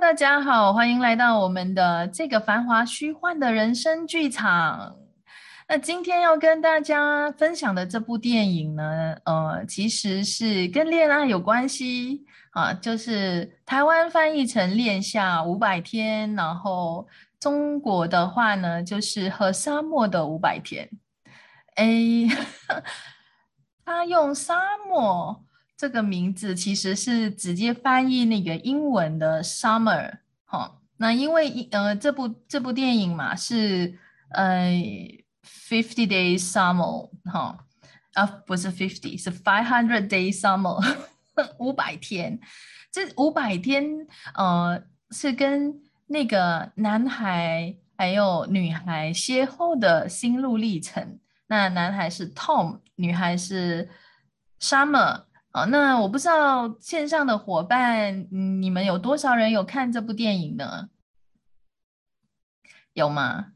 大家好，欢迎来到我们的这个繁华虚幻的人生剧场。那今天要跟大家分享的这部电影呢，呃，其实是跟恋爱有关系啊，就是台湾翻译成《恋夏五百天》，然后中国的话呢，就是《和沙漠的五百天》。哎，他用沙漠。这个名字其实是直接翻译那个英文的 summer，哈，那因为呃这部这部电影嘛是呃 fifty days summer，哈啊不是 fifty 是 five hundred days summer，五百天，这五百天呃是跟那个男孩还有女孩邂逅的心路历程，那男孩是 Tom，女孩是 Summer。好，那我不知道线上的伙伴，你们有多少人有看这部电影呢？有吗？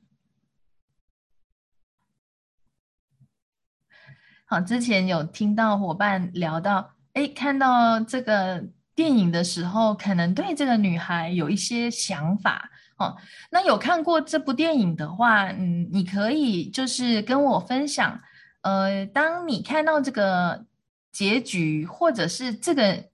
好，之前有听到伙伴聊到，哎，看到这个电影的时候，可能对这个女孩有一些想法。哦，那有看过这部电影的话，嗯，你可以就是跟我分享，呃，当你看到这个。结局，或者是这个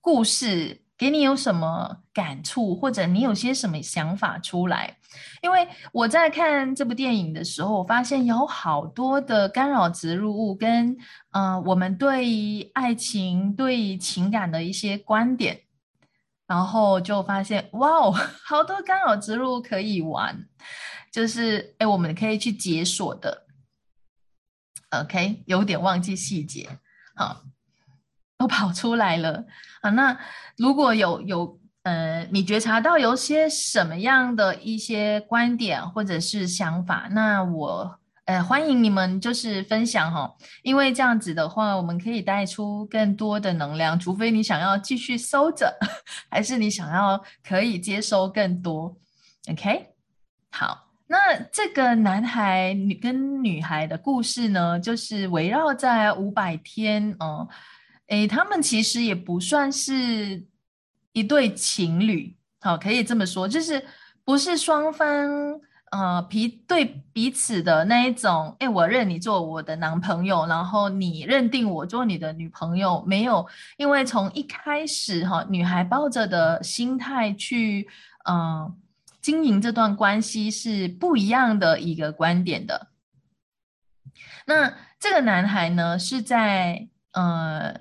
故事给你有什么感触，或者你有些什么想法出来？因为我在看这部电影的时候，我发现有好多的干扰植入物，跟呃，我们对于爱情、对于情感的一些观点，然后就发现哇哦，好多干扰植入可以玩，就是哎，我们可以去解锁的。OK，有点忘记细节。好，都跑出来了啊！那如果有有呃，你觉察到有些什么样的一些观点或者是想法，那我呃欢迎你们就是分享哈，因为这样子的话，我们可以带出更多的能量。除非你想要继续收着，还是你想要可以接收更多？OK，好。那这个男孩女跟女孩的故事呢，就是围绕在五百天哦，诶，他们其实也不算是一对情侣，好，可以这么说，就是不是双方呃彼对彼此的那一种，哎，我认你做我的男朋友，然后你认定我做你的女朋友，没有，因为从一开始哈，女孩抱着的心态去，嗯。经营这段关系是不一样的一个观点的。那这个男孩呢，是在呃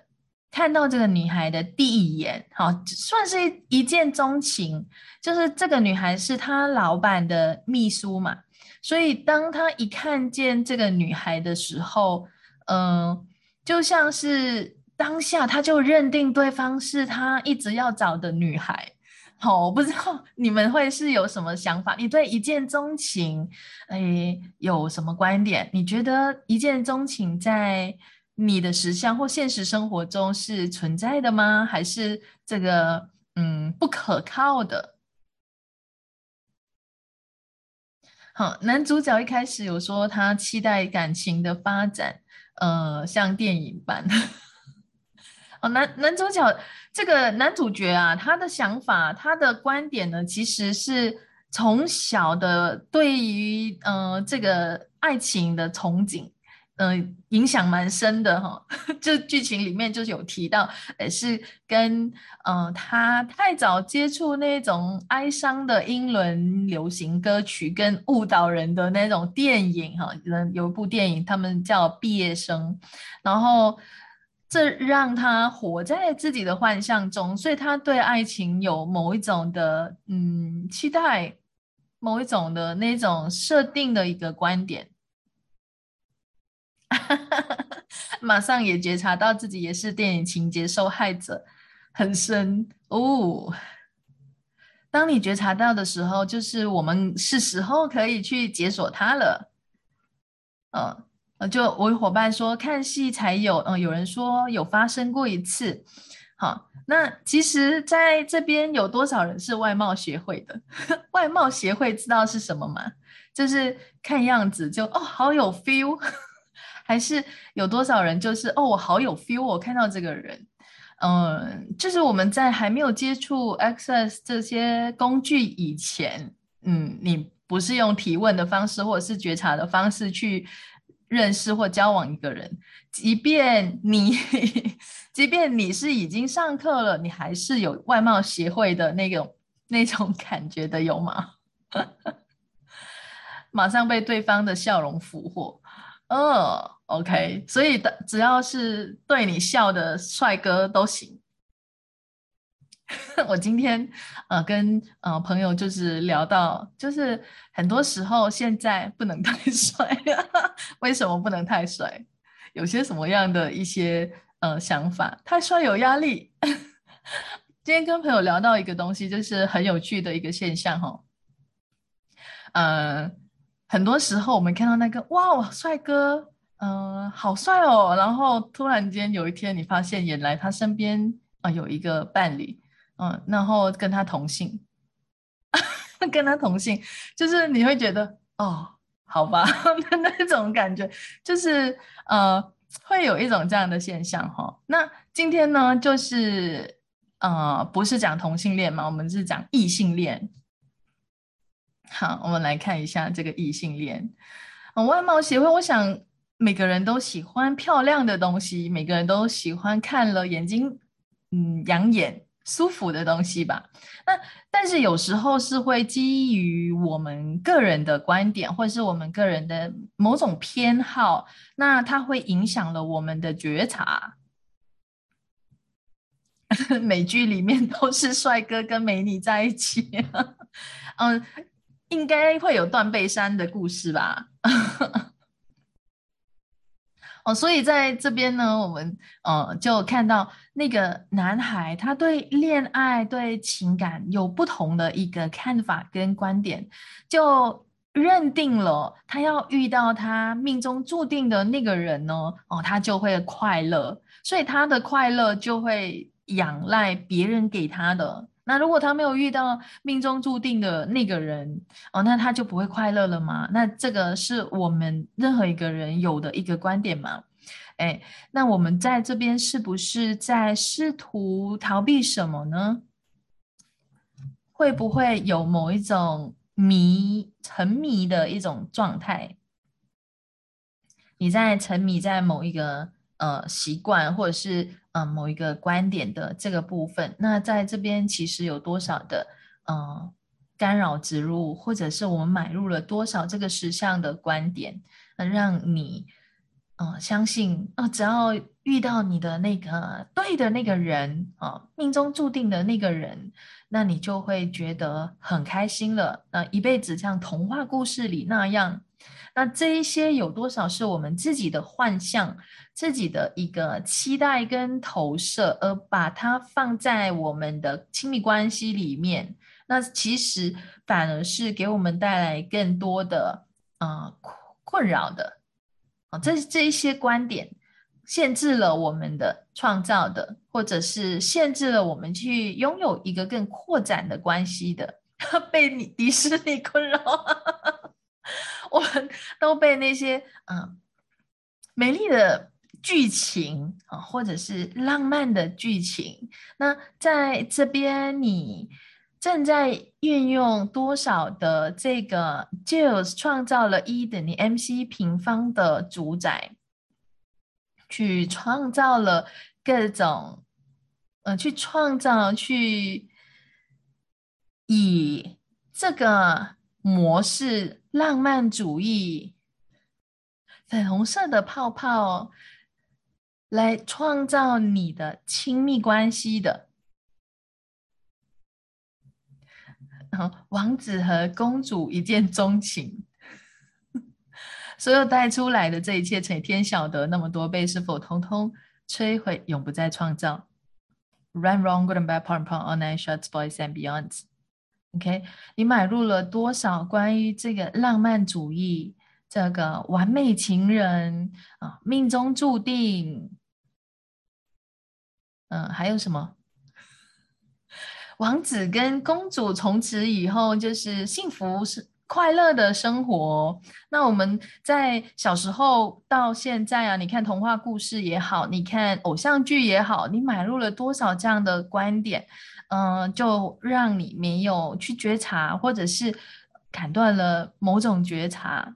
看到这个女孩的第一眼，好算是一见钟情。就是这个女孩是他老板的秘书嘛，所以当他一看见这个女孩的时候，嗯，就像是当下他就认定对方是他一直要找的女孩。好，我不知道你们会是有什么想法？你对一见钟情，哎，有什么观点？你觉得一见钟情在你的实相或现实生活中是存在的吗？还是这个嗯不可靠的？好，男主角一开始有说他期待感情的发展，呃，像电影般。哦，男男主角这个男主角啊，他的想法，他的观点呢，其实是从小的对于呃这个爱情的憧憬，嗯，影响蛮深的哈。就剧情里面就是有提到，也是跟嗯他太早接触那种哀伤的英伦流行歌曲，跟误导人的那种电影哈。有一部电影，他们叫《毕业生》，然后。这让他活在自己的幻象中，所以他对爱情有某一种的嗯期待，某一种的那种设定的一个观点。马上也觉察到自己也是电影情节受害者，很深哦。当你觉察到的时候，就是我们是时候可以去解锁它了。嗯。就我伙伴说看戏才有，嗯，有人说有发生过一次，好，那其实在这边有多少人是外貌协会的？外貌协会知道是什么吗？就是看样子就哦好有 feel，还是有多少人就是哦我好有 feel，我看到这个人，嗯，就是我们在还没有接触 Access 这些工具以前，嗯，你不是用提问的方式或者是觉察的方式去认识或交往一个人，即便你，即便你是已经上课了，你还是有外貌协会的那种那种感觉的，有吗？马上被对方的笑容俘获。哦，OK，所以的只要是对你笑的帅哥都行。我今天呃跟呃朋友就是聊到，就是很多时候现在不能太 帅，为什么不能太帅？有些什么样的一些呃想法？太帅有压力。今天跟朋友聊到一个东西，就是很有趣的一个现象哈，嗯。很多时候，我们看到那个哇，帅哥，嗯，好帅哦。然后突然间有一天，你发现原来他身边啊有一个伴侣，嗯，然后跟他同姓，跟他同姓，就是你会觉得哦，好吧，那种感觉，就是呃，会有一种这样的现象哈。那今天呢，就是呃，不是讲同性恋嘛，我们是讲异性恋。好，我们来看一下这个异性恋。外貌协会，我想每个人都喜欢漂亮的东西，每个人都喜欢看了眼睛嗯养眼、舒服的东西吧。那但是有时候是会基于我们个人的观点，或者是我们个人的某种偏好，那它会影响了我们的觉察。美剧里面都是帅哥跟美女在一起，嗯。应该会有断背山的故事吧？哦，所以在这边呢，我们呃就看到那个男孩，他对恋爱、对情感有不同的一个看法跟观点，就认定了他要遇到他命中注定的那个人呢，哦，他就会快乐，所以他的快乐就会仰赖别人给他的。那如果他没有遇到命中注定的那个人哦，那他就不会快乐了吗？那这个是我们任何一个人有的一个观点吗？哎，那我们在这边是不是在试图逃避什么呢？会不会有某一种迷、沉迷的一种状态？你在沉迷在某一个呃习惯，或者是？嗯，某一个观点的这个部分，那在这边其实有多少的嗯干扰植入，或者是我们买入了多少这个实相的观点，嗯，让你嗯相信啊，只要遇到你的那个对的那个人啊，命中注定的那个人，那你就会觉得很开心了，那一辈子像童话故事里那样。那这一些有多少是我们自己的幻象，自己的一个期待跟投射，而把它放在我们的亲密关系里面？那其实反而是给我们带来更多的啊困扰的啊，这这一些观点限制了我们的创造的，或者是限制了我们去拥有一个更扩展的关系的，被你 迪士尼困扰。我们 都被那些嗯美丽的剧情啊，或者是浪漫的剧情，那在这边你正在运用多少的这个 Jules 创造了一等于 mc 平方的主宰，去创造了各种呃，去创造去以这个模式。浪漫主义，粉红色的泡泡来创造你的亲密关系的，王子和公主一见钟情，所有带出来的这一切，谁天晓得那么多倍是否通通摧毁，永不再创造？Run wrong, good and bad, p o r n p o r n all night shots, boys and beyonds. OK，你买入了多少关于这个浪漫主义、这个完美情人啊、命中注定，嗯，还有什么？王子跟公主从此以后就是幸福是快乐的生活。那我们在小时候到现在啊，你看童话故事也好，你看偶像剧也好，你买入了多少这样的观点，嗯，就让你没有去觉察，或者是砍断了某种觉察。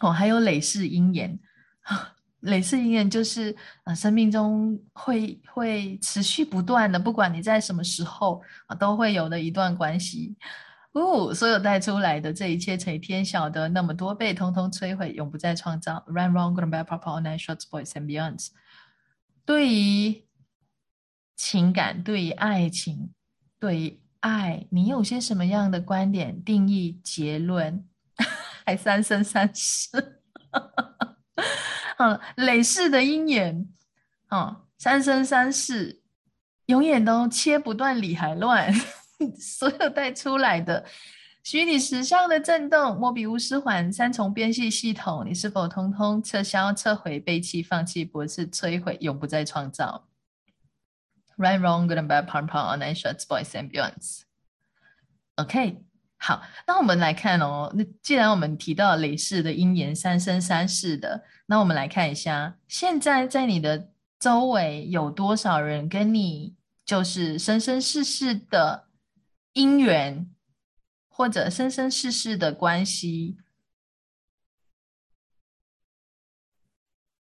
哦，还有累世因缘。累世因缘就是呃，生命中会会持续不断的，不管你在什么时候啊，都会有的一段关系。哦，所有带出来的这一切，谁天晓得？那么多倍，通通摧毁，永不再创造。Run, wrong, good and bad, purple, all night, shorts, boys and beyonds。对于情感，对于爱情，对于爱，你有些什么样的观点、定义、结论？还三生三世。嗯，累世的姻缘，哦，三生三世，永远都切不断理还乱。所有带出来的虚拟实像的震动，莫比乌斯环三重编系系统，你是否通通撤销、撤回、背弃、放弃、驳斥、摧毁，永不再创造？Right, wrong, good and bad, pom pom. on a n s h o t s boys and beyonds. OK. 好，那我们来看哦。那既然我们提到累世的因缘三生三世的，那我们来看一下，现在在你的周围有多少人跟你就是生生世世的因缘，或者生生世世的关系，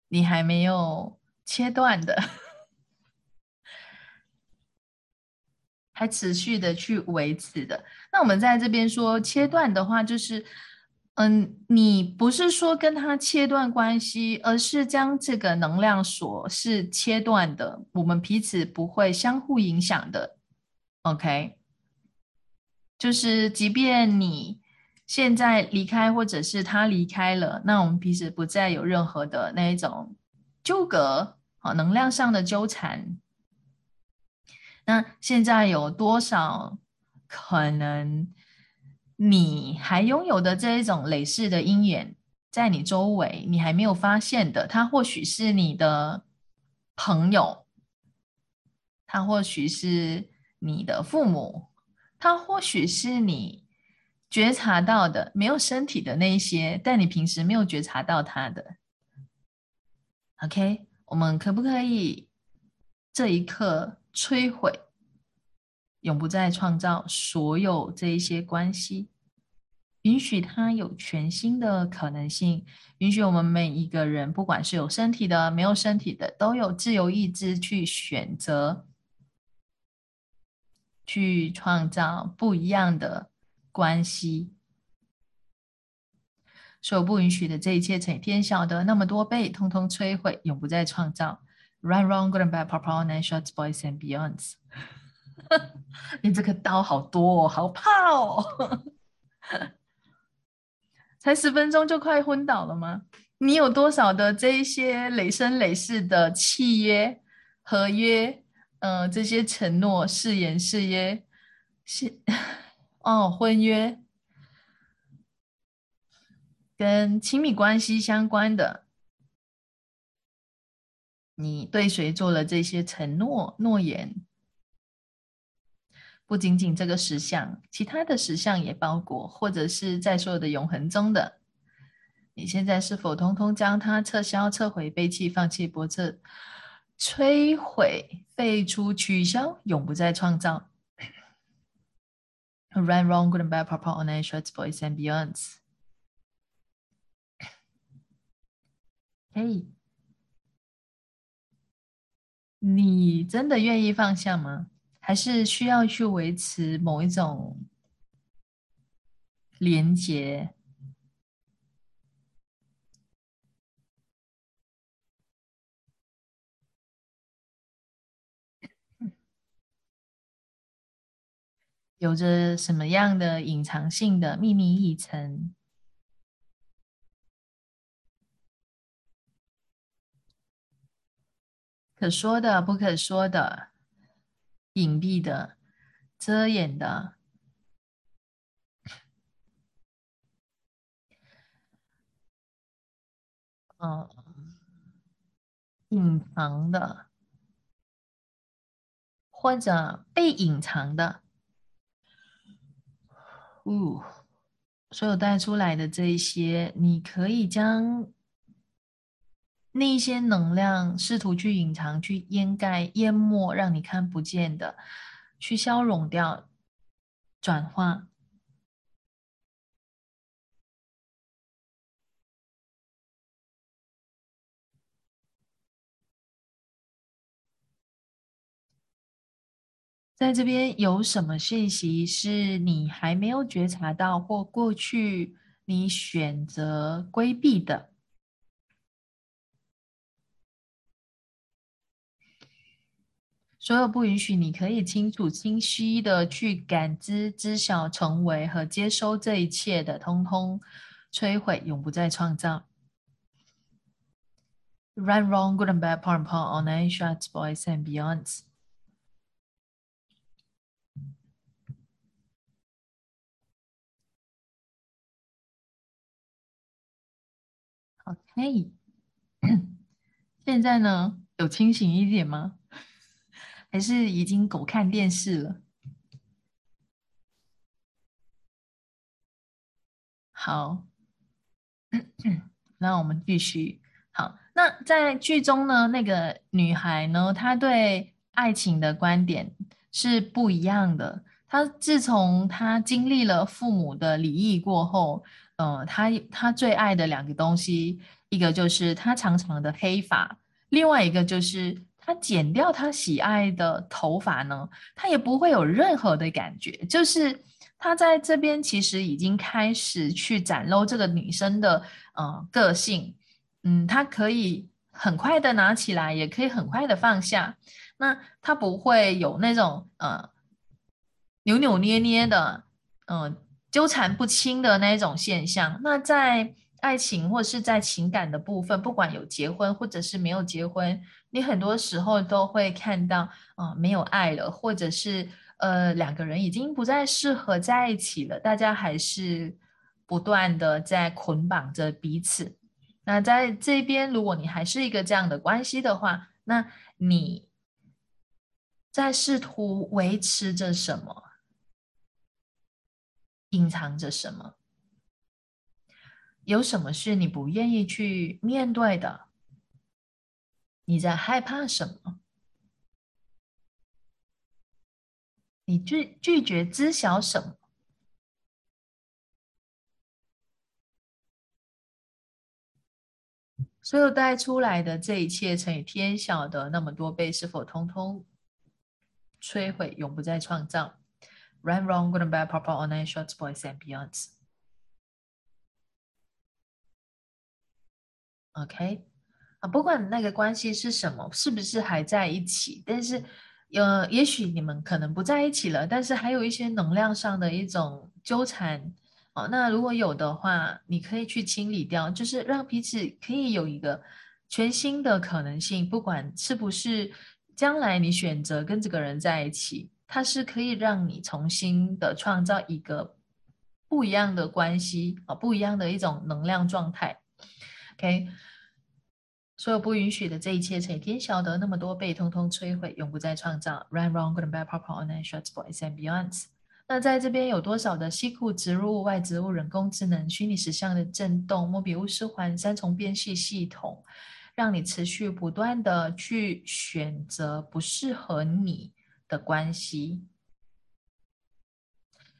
你还没有切断的。还持续的去维持的，那我们在这边说切断的话，就是，嗯，你不是说跟他切断关系，而是将这个能量锁是切断的，我们彼此不会相互影响的，OK？就是即便你现在离开，或者是他离开了，那我们彼此不再有任何的那一种纠葛啊，能量上的纠缠。那现在有多少可能你还拥有的这一种累世的因缘，在你周围你还没有发现的？他或许是你的朋友，他或许是你的父母，他或许是你觉察到的没有身体的那一些，但你平时没有觉察到他的。OK，我们可不可以这一刻？摧毁，永不再创造所有这一些关系，允许它有全新的可能性，允许我们每一个人，不管是有身体的、没有身体的，都有自由意志去选择，去创造不一样的关系。所有不允许的这一切，成天晓得那么多倍，通通摧毁，永不再创造。Run, wrong, good and bad, purple, and shots. boys and beyonds。你这个刀好多，哦，好怕哦！才十分钟就快昏倒了吗？你有多少的这一些累生累世的契约、合约？嗯，这些承诺、誓言、誓约、是哦，婚约，跟亲密关系相关的。你对谁做了这些承诺、诺言？不仅仅这个实相，其他的实相也包裹，或者是在所有的永恒中的。你现在是否通通将它撤销、撤回、背弃、放弃、驳斥、摧毁、废除、取消，永不再创造？Right, wrong, good and bad, purple, orange, red, boys and beyonds. Hey. 你真的愿意放下吗？还是需要去维持某一种连接？有着什么样的隐藏性的秘密议程？可说的、不可说的、隐蔽的、遮掩的、嗯，隐藏的，或者被隐藏的，呜，所有带出来的这些，你可以将那些能量试图去隐藏、去掩盖、淹没，让你看不见的，去消融掉、转化。在这边有什么信息是你还没有觉察到，或过去你选择规避的？所有不允许，你可以清楚、清晰的去感知、知晓、成为和接收这一切的，通通摧毁，永不再创造。Right, wrong, good and bad, part and part, online, shots, boys and beyonds. OK，现在呢，有清醒一点吗？还是已经狗看电视了？好，那我们继续。好，那在剧中呢，那个女孩呢，她对爱情的观点是不一样的。她自从她经历了父母的离异过后。嗯，她她最爱的两个东西，一个就是她长长的黑发，另外一个就是他剪掉他喜爱的头发呢，他也不会有任何的感觉。就是他在这边其实已经开始去展露这个女生的嗯个性，嗯，他可以很快的拿起来，也可以很快的放下。那他不会有那种呃扭扭捏捏的，嗯。纠缠不清的那种现象，那在爱情或是在情感的部分，不管有结婚或者是没有结婚，你很多时候都会看到，啊，没有爱了，或者是呃两个人已经不再适合在一起了，大家还是不断的在捆绑着彼此。那在这边，如果你还是一个这样的关系的话，那你在试图维持着什么？隐藏着什么？有什么是你不愿意去面对的？你在害怕什么？你拒拒绝知晓什么？所有带出来的这一切乘以天晓的那么多倍，是否通通摧毁，永不再创造？Right, wrong, good and bad, proper, online, shorts, boys and beyonds. OK，啊，不管那个关系是什么，是不是还在一起，但是，呃，也许你们可能不在一起了，但是还有一些能量上的一种纠缠。哦，那如果有的话，你可以去清理掉，就是让彼此可以有一个全新的可能性，不管是不是将来你选择跟这个人在一起。它是可以让你重新的创造一个不一样的关系啊，不一样的一种能量状态。OK，所有不允许的这一切，成天晓得那么多被通通摧毁，永不再创造。Right, wrong, good and bad, proper, online, shorts, boys and beyonds。那在这边有多少的西库植入物、外植物、人工智能、虚拟实像的震动、莫比乌斯环、三重变系系统，让你持续不断的去选择不适合你。的关系，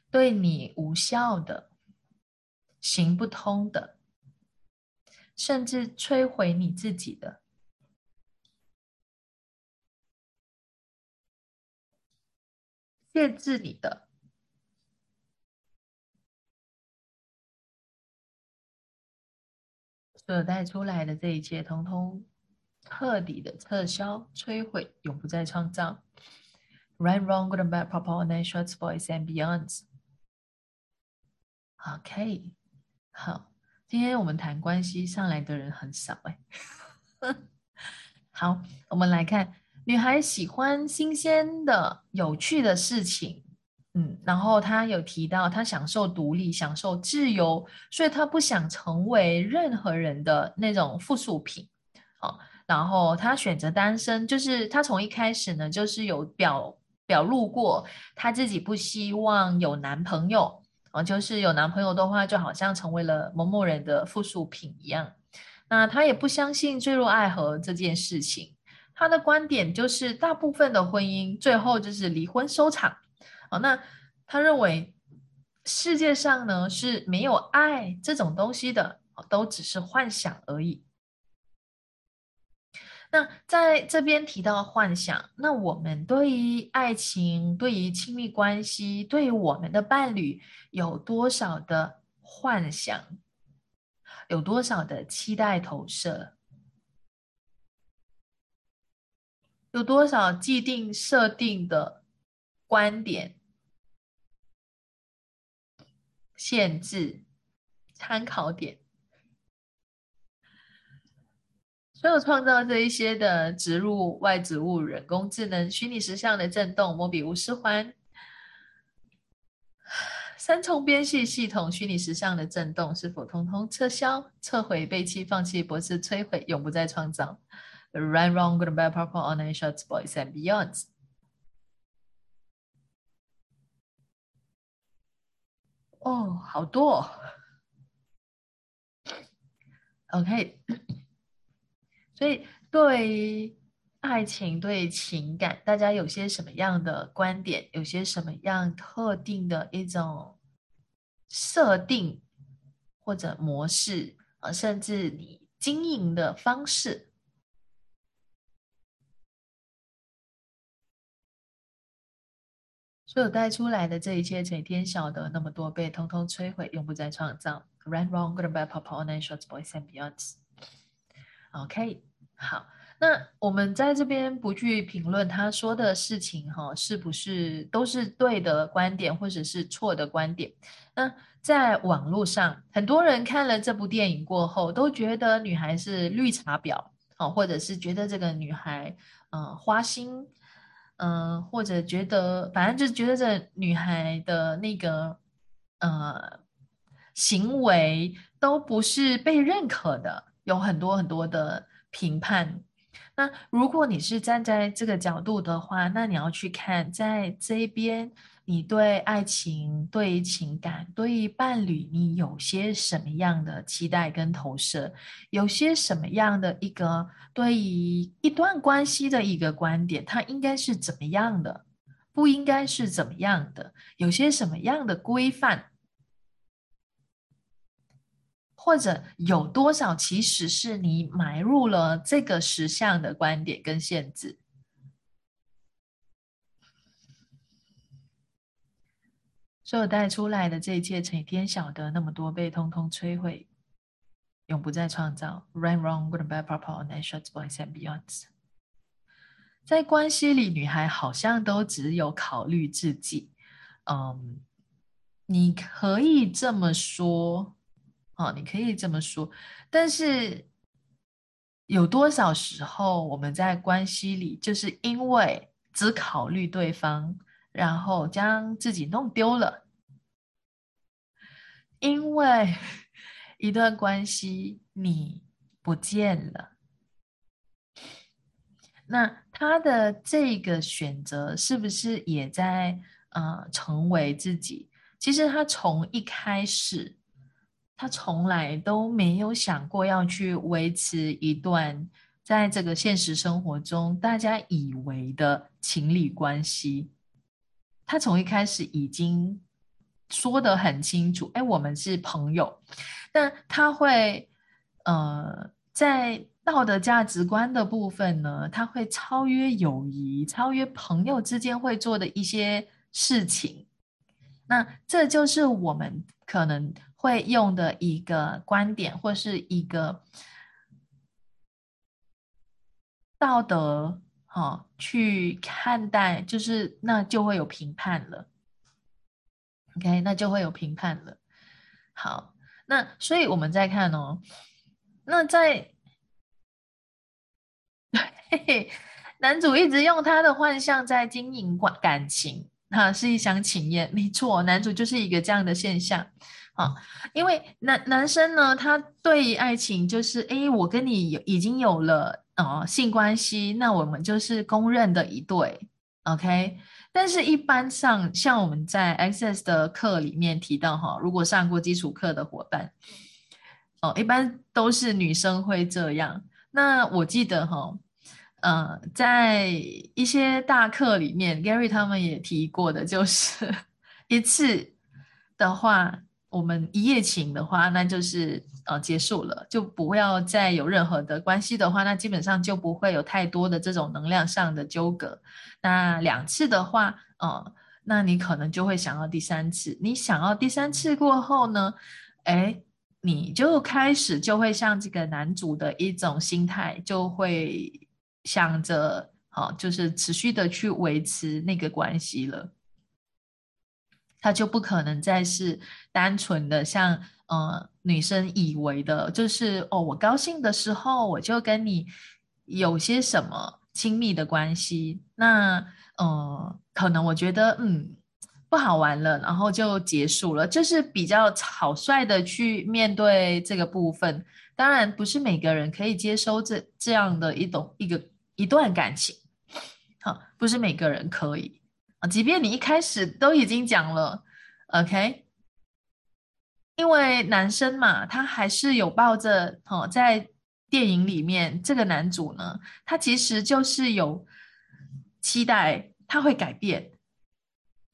对你无效的、行不通的，甚至摧毁你自己的、限制你的，所带出来的这一切，通通彻底的撤销、摧毁，永不再创造。Right, wrong, good and bad, proper, online, shorts, boys and beyonds. OK，好，今天我们谈关系上来的人很少哎。好，我们来看，女孩喜欢新鲜的、有趣的事情，嗯，然后她有提到她享受独立、享受自由，所以她不想成为任何人的那种附属品。哦，然后她选择单身，就是她从一开始呢，就是有表。表露过，她自己不希望有男朋友啊，就是有男朋友的话，就好像成为了某某人的附属品一样。那他也不相信坠入爱河这件事情，他的观点就是大部分的婚姻最后就是离婚收场。哦，那他认为世界上呢是没有爱这种东西的，都只是幻想而已。那在这边提到幻想，那我们对于爱情、对于亲密关系、对于我们的伴侣，有多少的幻想？有多少的期待投射？有多少既定设定的观点、限制、参考点？所有创造这一些的植入外植物、人工智能、虚拟实像的震动、莫比乌斯环。三重边系系统虚拟实像的震动是否通通撤销、撤回、背弃、放弃、博士摧毁、永不再创造？Right, wrong, good, bad, purple, orange, shorts, boys and beyonds。哦，好多。OK，所以对爱情、对情感，大家有些什么样的观点？有些什么样特定的一种？设定或者模式啊，甚至你经营的方式，所有带出来的这一切，每天晓得那么多被通通摧毁，永不再创造。Right, wrong, good, bad, pop, all night, shorts, boys and beyonds. OK，好。那我们在这边不去评论他说的事情，哈，是不是都是对的观点，或者是错的观点？那在网络上，很多人看了这部电影过后，都觉得女孩是绿茶婊，哦，或者是觉得这个女孩，嗯，花心，嗯，或者觉得，反正就是觉得这女孩的那个，呃，行为都不是被认可的，有很多很多的评判。那如果你是站在这个角度的话，那你要去看，在这边，你对爱情、对情感、对伴侣，你有些什么样的期待跟投射？有些什么样的一个对于一段关系的一个观点，它应该是怎么样的？不应该是怎么样的？有些什么样的规范？或者有多少其实是你买入了这个实相的观点跟限制，所有带出来的这一切，成天晓得那么多被通通摧毁，永不再创造。Right, wrong, good, bad, purple, and s h o r t boys and beyonds。在关系里，女孩好像都只有考虑自己。嗯，你可以这么说。哦，你可以这么说，但是有多少时候我们在关系里，就是因为只考虑对方，然后将自己弄丢了？因为一段关系你不见了，那他的这个选择是不是也在呃成为自己？其实他从一开始。他从来都没有想过要去维持一段在这个现实生活中大家以为的情侣关系。他从一开始已经说得很清楚，哎，我们是朋友。但他会，呃，在道德价值观的部分呢，他会超越友谊，超越朋友之间会做的一些事情。那这就是我们可能。会用的一个观点，或是一个道德，哈，去看待，就是那就会有评判了。OK，那就会有评判了。好，那所以我们再看哦，那在，嘿嘿男主一直用他的幻象在经营感感情，哈，是一厢情愿，没错，男主就是一个这样的现象。啊，因为男男生呢，他对爱情就是，哎，我跟你有已经有了呃性关系，那我们就是公认的一对 OK，但是一般上像我们在 Access 的课里面提到哈，如果上过基础课的伙伴，哦，一般都是女生会这样。那我记得哈，呃，在一些大课里面，Gary 他们也提过的，就是 一次的话，我们一夜情的话，那就是呃结束了，就不要再有任何的关系的话，那基本上就不会有太多的这种能量上的纠葛。那两次的话，呃，那你可能就会想要第三次。你想要第三次过后呢，哎。你就开始就会像这个男主的一种心态，就会想着，好，就是持续的去维持那个关系了。他就不可能再是单纯的像，呃，女生以为的，就是哦，我高兴的时候我就跟你有些什么亲密的关系。那，呃，可能我觉得，嗯。不好玩了，然后就结束了，就是比较草率的去面对这个部分。当然，不是每个人可以接收这这样的一种一个一段感情，好，不是每个人可以。即便你一开始都已经讲了，OK，因为男生嘛，他还是有抱着哦，在电影里面这个男主呢，他其实就是有期待他会改变。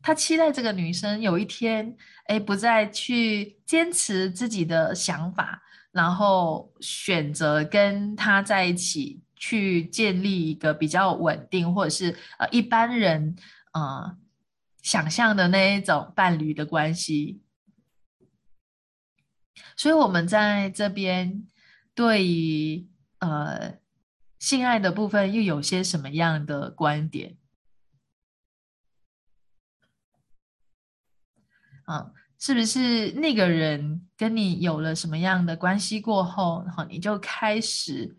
他期待这个女生有一天，哎，不再去坚持自己的想法，然后选择跟他在一起，去建立一个比较稳定，或者是呃一般人呃想象的那一种伴侣的关系。所以，我们在这边对于呃性爱的部分又有些什么样的观点？啊，是不是那个人跟你有了什么样的关系过后，然后你就开始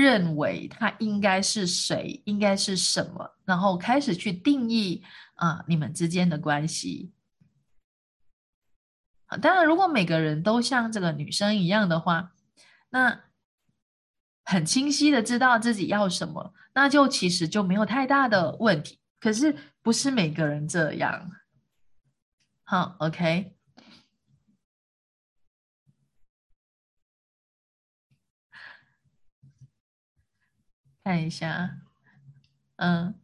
认为他应该是谁，应该是什么，然后开始去定义啊你们之间的关系。啊，当然，如果每个人都像这个女生一样的话，那很清晰的知道自己要什么，那就其实就没有太大的问题。可是不是每个人这样。好，OK，看一下，嗯，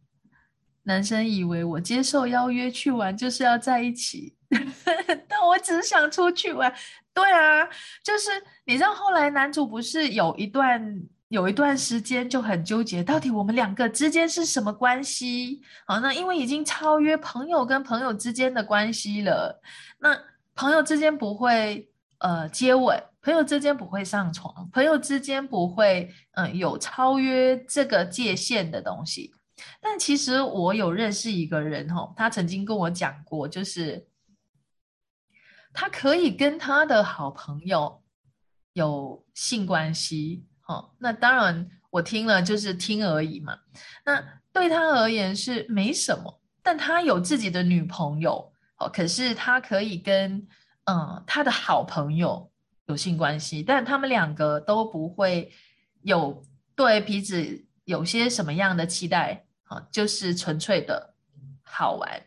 男生以为我接受邀约去玩就是要在一起，但我只是想出去玩。对啊，就是你知道后来男主不是有一段。有一段时间就很纠结，到底我们两个之间是什么关系？好，那因为已经超越朋友跟朋友之间的关系了。那朋友之间不会呃接吻，朋友之间不会上床，朋友之间不会嗯有超越这个界限的东西。但其实我有认识一个人哈，他曾经跟我讲过，就是他可以跟他的好朋友有性关系。好，那当然我听了就是听而已嘛。那对他而言是没什么，但他有自己的女朋友，哦，可是他可以跟嗯他的好朋友有性关系，但他们两个都不会有对彼此有些什么样的期待，啊，就是纯粹的好玩。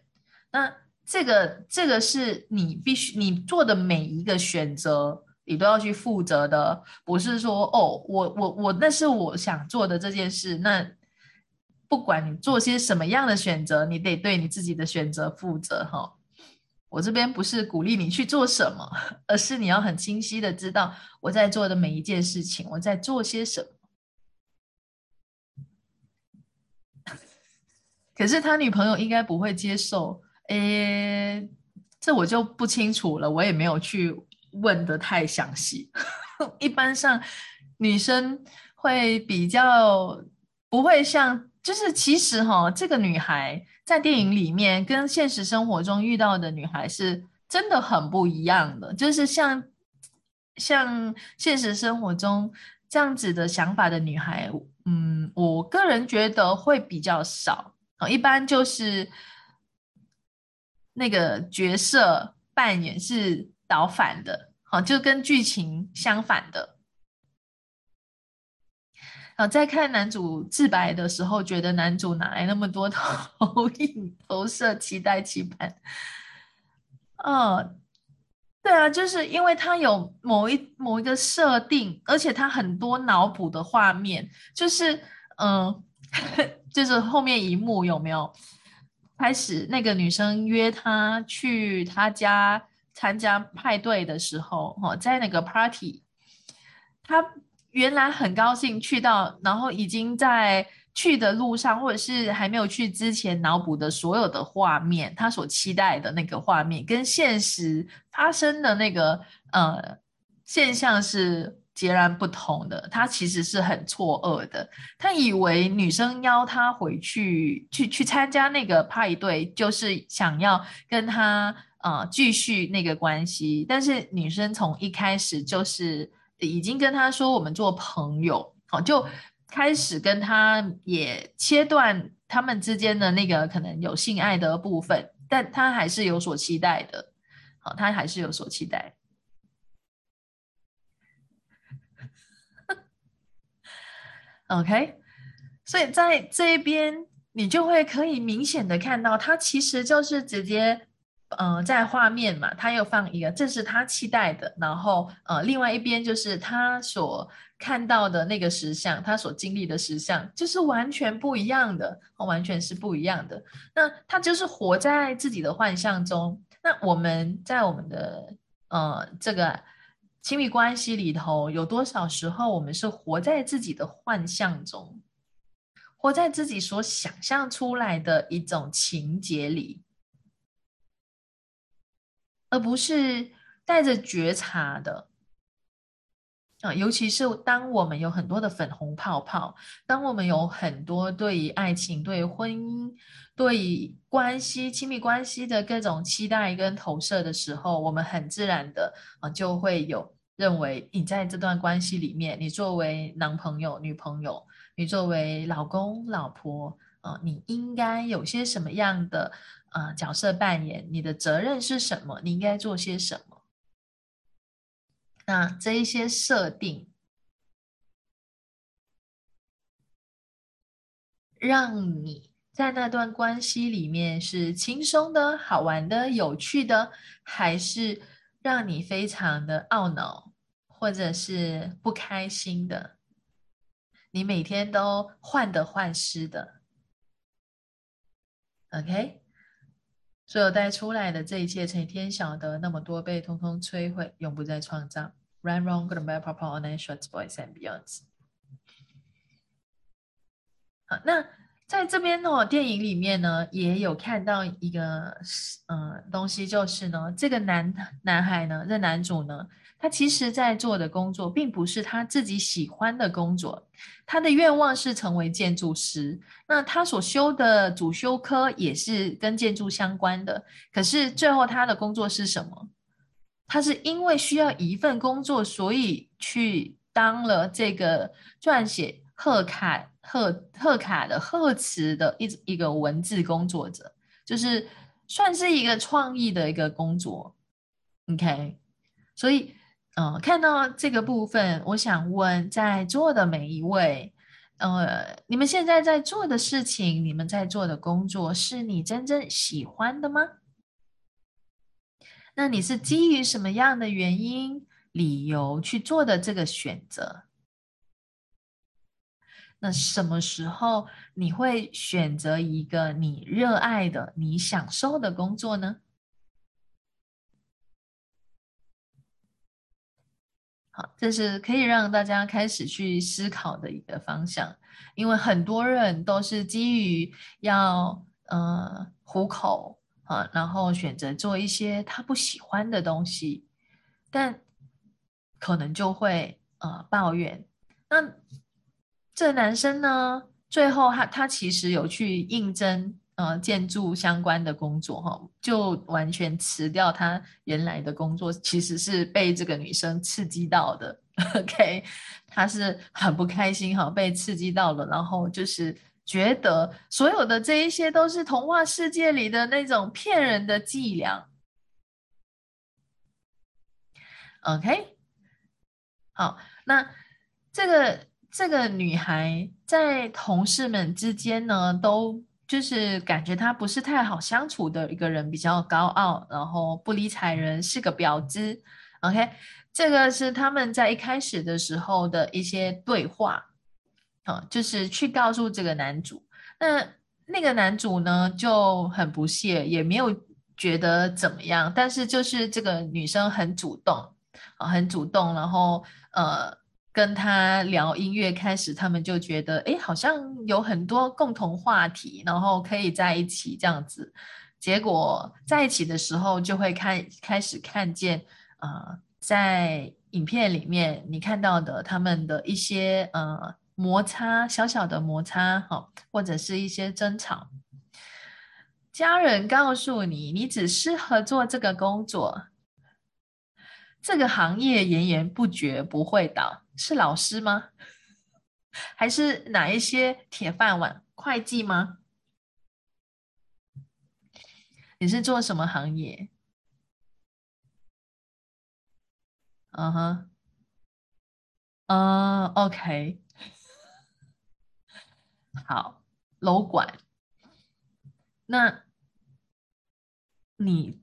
那这个这个是你必须你做的每一个选择。你都要去负责的，不是说哦，我我我那是我想做的这件事。那不管你做些什么样的选择，你得对你自己的选择负责哈。我这边不是鼓励你去做什么，而是你要很清晰的知道我在做的每一件事情，我在做些什么。可是他女朋友应该不会接受，诶，这我就不清楚了，我也没有去。问的太详细，一般上女生会比较不会像，就是其实哈，这个女孩在电影里面跟现实生活中遇到的女孩是真的很不一样的，就是像像现实生活中这样子的想法的女孩，嗯，我个人觉得会比较少啊，一般就是那个角色扮演是。倒反的，好，就跟剧情相反的。啊，在看男主自白的时候，觉得男主哪来那么多 投影、投射、期待、期盼？哦，对啊，就是因为他有某一某一个设定，而且他很多脑补的画面，就是嗯，就是后面一幕有没有？开始那个女生约他去他家参加派对的时候，哦，在那个 party，他。原来很高兴去到，然后已经在去的路上，或者是还没有去之前脑补的所有的画面，他所期待的那个画面，跟现实发生的那个呃现象是截然不同的。他其实是很错愕的，他以为女生邀他回去去去参加那个派对，就是想要跟他呃继续那个关系，但是女生从一开始就是。已经跟他说我们做朋友，好，就开始跟他也切断他们之间的那个可能有性爱的部分，但他还是有所期待的，好，他还是有所期待。OK，所以在这一边，你就会可以明显的看到，他其实就是直接。呃，在画面嘛，他又放一个，这是他期待的。然后，呃，另外一边就是他所看到的那个实像，他所经历的实像，就是完全不一样的，完全是不一样的。那他就是活在自己的幻象中。那我们在我们的呃这个亲密关系里头，有多少时候我们是活在自己的幻象中，活在自己所想象出来的一种情节里？而不是带着觉察的啊，尤其是当我们有很多的粉红泡泡，当我们有很多对于爱情、对婚姻、对关系、亲密关系的各种期待跟投射的时候，我们很自然的啊，就会有认为你在这段关系里面，你作为男朋友、女朋友，你作为老公、老婆啊，你应该有些什么样的？啊，角色扮演，你的责任是什么？你应该做些什么？那这一些设定，让你在那段关系里面是轻松的、好玩的、有趣的，还是让你非常的懊恼，或者是不开心的？你每天都患得患失的，OK？所有带出来的这一切，成天晓得那么多被通通摧毁，永不再创造。Run wrong, good and bad, pop online, shorts, boys and beyonds。好，那在这边呢，电影里面呢，也有看到一个嗯东西，就是呢，这个男男孩呢，这男主呢。他其实在做的工作并不是他自己喜欢的工作，他的愿望是成为建筑师。那他所修的主修科也是跟建筑相关的。可是最后他的工作是什么？他是因为需要一份工作，所以去当了这个撰写贺卡贺贺卡的贺词的一一个文字工作者，就是算是一个创意的一个工作。OK，所以。嗯，看到这个部分，我想问在座的每一位，呃，你们现在在做的事情，你们在做的工作，是你真正喜欢的吗？那你是基于什么样的原因、理由去做的这个选择？那什么时候你会选择一个你热爱的、你享受的工作呢？好，这是可以让大家开始去思考的一个方向，因为很多人都是基于要呃糊口啊，然后选择做一些他不喜欢的东西，但可能就会呃抱怨。那这男生呢，最后他他其实有去应征。呃，建筑相关的工作哈，就完全辞掉他原来的工作，其实是被这个女生刺激到的。OK，他是很不开心哈，被刺激到了，然后就是觉得所有的这一些都是童话世界里的那种骗人的伎俩。OK，好，那这个。这个女孩在同事们之间呢，都就是感觉他不是太好相处的一个人，比较高傲，然后不理睬人，是个婊子。OK，这个是他们在一开始的时候的一些对话，啊，就是去告诉这个男主。那那个男主呢就很不屑，也没有觉得怎么样，但是就是这个女生很主动，啊，很主动，然后呃。跟他聊音乐开始，他们就觉得哎，好像有很多共同话题，然后可以在一起这样子。结果在一起的时候，就会看开始看见，呃，在影片里面你看到的他们的一些呃摩擦，小小的摩擦哈，或者是一些争吵。家人告诉你，你只适合做这个工作，这个行业源源不绝，不会倒。是老师吗？还是哪一些铁饭碗？会计吗？你是做什么行业？嗯哼，嗯，OK，好，楼管。那你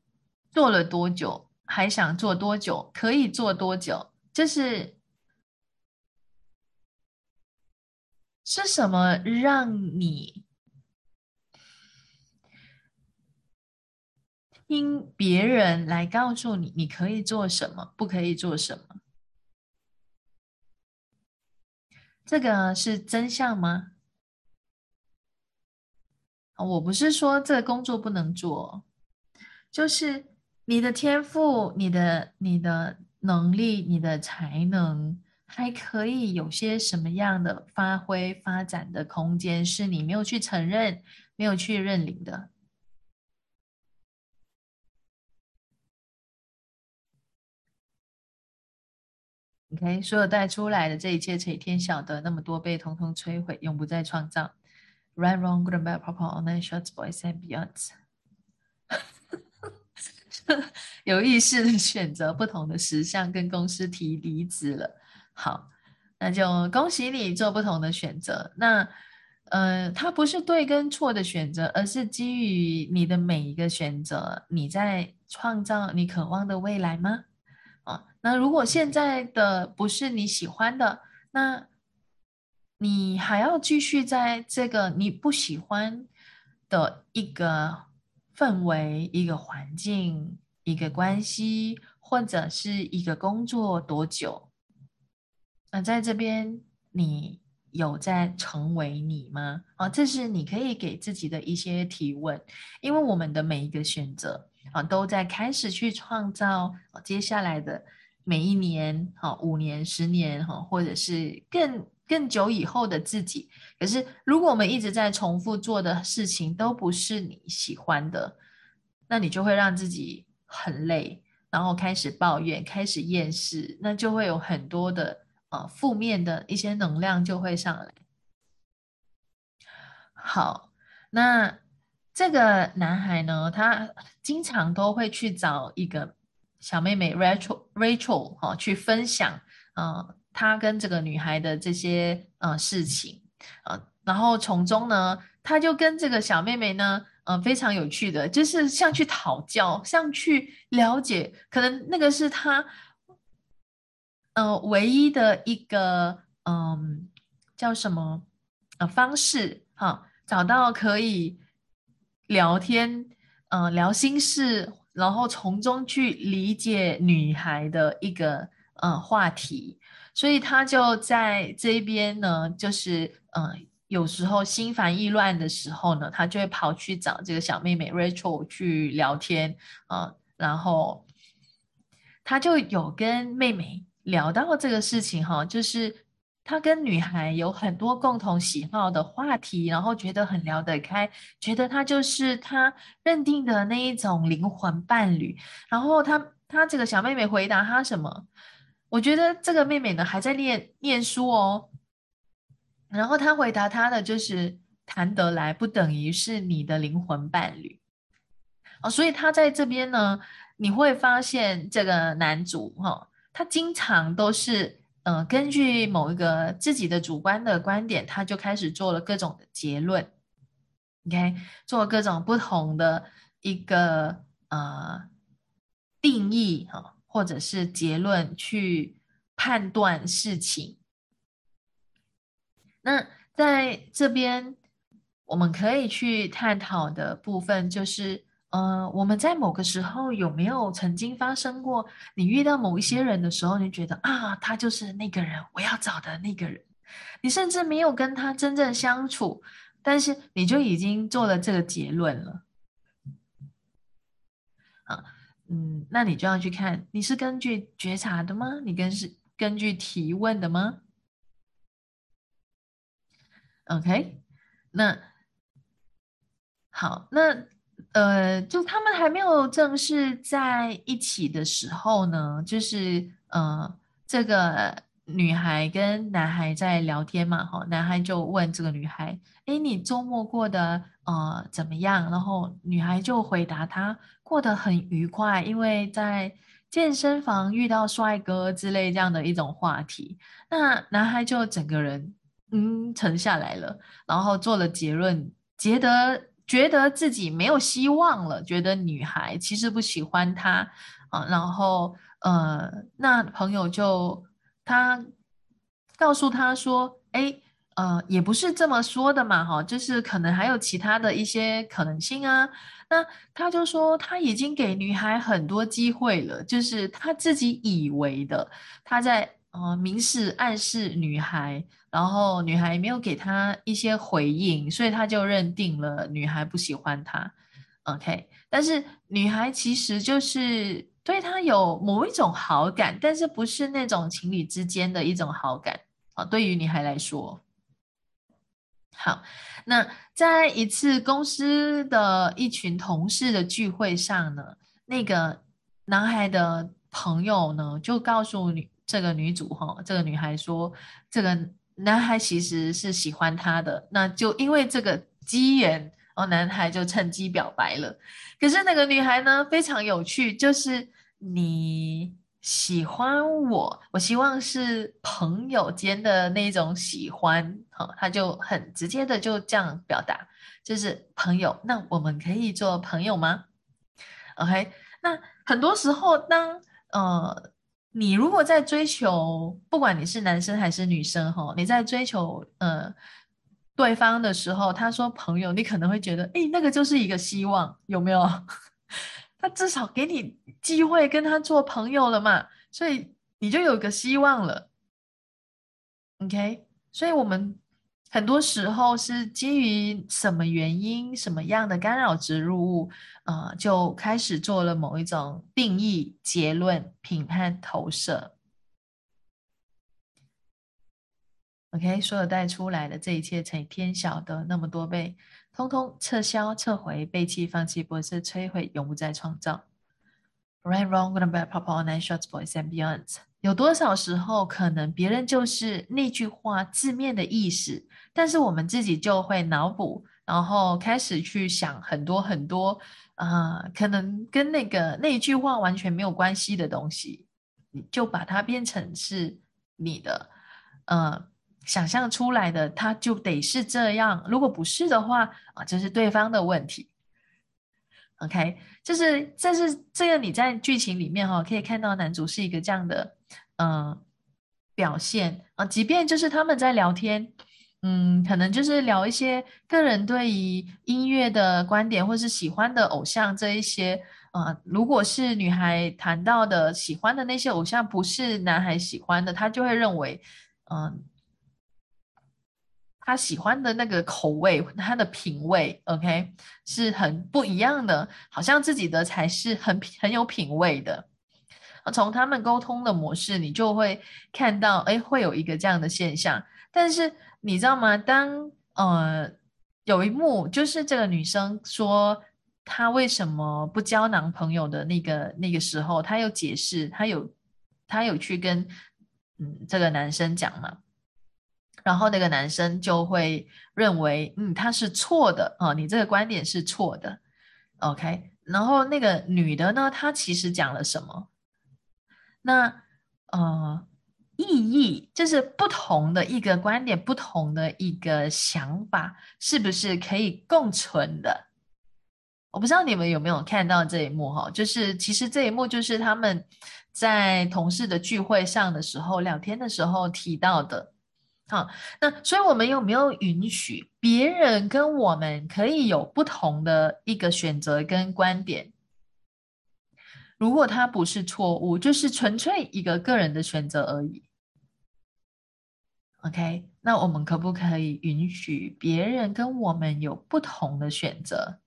做了多久？还想做多久？可以做多久？就是。是什么让你听别人来告诉你你可以做什么，不可以做什么？这个是真相吗？我不是说这个工作不能做，就是你的天赋、你的、你的能力、你的才能。还可以有些什么样的发挥发展的空间，是你没有去承认、没有去认领的？OK，所有带出来的这一切，谁天晓得？那么多被通通摧毁，永不再创造。Right, wrong, good, bad, proper, online, shorts, boys and beyonds。有意识的 选择不同的实相，跟公司提离职了。好，那就恭喜你做不同的选择。那，呃，它不是对跟错的选择，而是基于你的每一个选择，你在创造你渴望的未来吗？啊，那如果现在的不是你喜欢的，那你还要继续在这个你不喜欢的一个氛围、一个环境、一个关系，或者是一个工作多久？那在这边，你有在成为你吗？啊，这是你可以给自己的一些提问，因为我们的每一个选择啊，都在开始去创造接下来的每一年，哈，五年、十年，哈，或者是更更久以后的自己。可是，如果我们一直在重复做的事情都不是你喜欢的，那你就会让自己很累，然后开始抱怨，开始厌世，那就会有很多的。啊，负面的一些能量就会上来。好，那这个男孩呢，他经常都会去找一个小妹妹 Rachel Rachel 哈，去分享啊，他跟这个女孩的这些呃事情呃，然后从中呢，他就跟这个小妹妹呢，嗯，非常有趣的，就是像去讨教，像去了解，可能那个是他。呃，唯一的一个嗯，叫什么呃方式哈，找到可以聊天，嗯，聊心事，然后从中去理解女孩的一个呃话题，所以他就在这边呢，就是嗯，有时候心烦意乱的时候呢，他就会跑去找这个小妹妹 Rachel 去聊天啊，然后他就有跟妹妹。聊到这个事情哈，就是他跟女孩有很多共同喜好的话题，然后觉得很聊得开，觉得他就是他认定的那一种灵魂伴侣。然后他他这个小妹妹回答他什么？我觉得这个妹妹呢还在念念书哦。然后他回答他的就是谈得来不等于是你的灵魂伴侣哦。所以他在这边呢，你会发现这个男主哈。他经常都是嗯，根据某一个自己的主观的观点，他就开始做了各种的结论，OK，做各种不同的一个呃定义哈，或者是结论去判断事情。那在这边，我们可以去探讨的部分就是。呃，我们在某个时候有没有曾经发生过？你遇到某一些人的时候，你觉得啊，他就是那个人，我要找的那个人。你甚至没有跟他真正相处，但是你就已经做了这个结论了。啊，嗯，那你就要去看，你是根据觉察的吗？你跟是根据提问的吗？OK，那好，那。呃，就他们还没有正式在一起的时候呢，就是呃，这个女孩跟男孩在聊天嘛，哈，男孩就问这个女孩，哎，你周末过得呃怎么样？然后女孩就回答他过得很愉快，因为在健身房遇到帅哥之类这样的一种话题。那男孩就整个人嗯沉下来了，然后做了结论，觉得。觉得自己没有希望了，觉得女孩其实不喜欢他啊，然后呃，那朋友就他告诉他说，哎，呃，也不是这么说的嘛，哈，就是可能还有其他的一些可能性啊。那他就说他已经给女孩很多机会了，就是他自己以为的，他在。呃，明示暗示女孩，然后女孩没有给他一些回应，所以他就认定了女孩不喜欢他。OK，但是女孩其实就是对他有某一种好感，但是不是那种情侣之间的一种好感啊。对于女孩来说，好，那在一次公司的一群同事的聚会上呢，那个男孩的朋友呢就告诉女。这个女主哈，这个女孩说，这个男孩其实是喜欢她的，那就因为这个机缘哦，男孩就趁机表白了。可是那个女孩呢，非常有趣，就是你喜欢我，我希望是朋友间的那种喜欢，哈，他就很直接的就这样表达，就是朋友，那我们可以做朋友吗？OK，那很多时候当呃。你如果在追求，不管你是男生还是女生，哈，你在追求呃对方的时候，他说朋友，你可能会觉得，哎，那个就是一个希望，有没有？他至少给你机会跟他做朋友了嘛，所以你就有个希望了。OK，所以我们。很多时候是基于什么原因、什么样的干扰植入物，呃，就开始做了某一种定义、结论、评判、投射。OK，所有带出来的这一切乘以天晓得那么多倍，通通撤销、撤回、背弃、放弃、不是摧毁、永不再创造。Right, wrong, good and bad, pop, all nine shots, boys and beyond。有多少时候可能别人就是那句话字面的意思？但是我们自己就会脑补，然后开始去想很多很多，啊，可能跟那个那句话完全没有关系的东西，你就把它变成是你的，呃，想象出来的，它就得是这样。如果不是的话，啊，这是对方的问题。OK，就是这是这个你在剧情里面哈，可以看到男主是一个这样的，嗯，表现啊，即便就是他们在聊天。嗯，可能就是聊一些个人对于音乐的观点，或是喜欢的偶像这一些。呃，如果是女孩谈到的喜欢的那些偶像，不是男孩喜欢的，他就会认为，嗯，他喜欢的那个口味，他的品味，OK，是很不一样的，好像自己的才是很很有品味的。从他们沟通的模式，你就会看到，哎，会有一个这样的现象，但是。你知道吗？当呃有一幕，就是这个女生说她为什么不交男朋友的那个那个时候，她有解释，她有她有去跟嗯这个男生讲嘛，然后那个男生就会认为嗯他是错的啊，你这个观点是错的，OK。然后那个女的呢，她其实讲了什么？那呃。意义，就是不同的一个观点，不同的一个想法，是不是可以共存的？我不知道你们有没有看到这一幕哈，就是其实这一幕就是他们在同事的聚会上的时候聊天的时候提到的。好，那所以我们有没有允许别人跟我们可以有不同的一个选择跟观点？如果他不是错误，就是纯粹一个个人的选择而已。OK，那我们可不可以允许别人跟我们有不同的选择？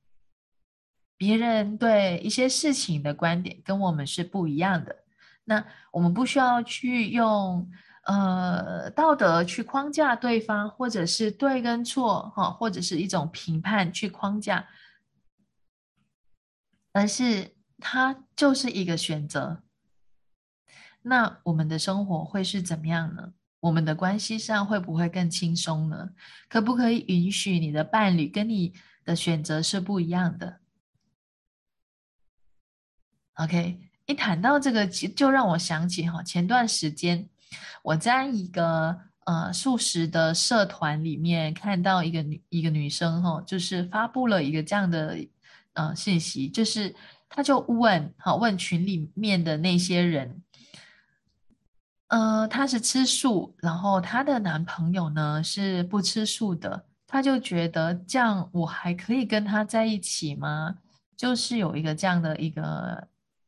别人对一些事情的观点跟我们是不一样的，那我们不需要去用呃道德去框架对方，或者是对跟错哈，或者是一种评判去框架，而是它就是一个选择。那我们的生活会是怎么样呢？我们的关系上会不会更轻松呢？可不可以允许你的伴侣跟你的选择是不一样的？OK，一谈到这个，就让我想起哈，前段时间我在一个呃素食的社团里面看到一个女一个女生哈，就是发布了一个这样的呃信息，就是她就问哈问群里面的那些人，呃，她是吃素，然后她的男朋友呢是不吃素的，她就觉得这样我还可以跟他在一起吗？就是有一个这样的一个。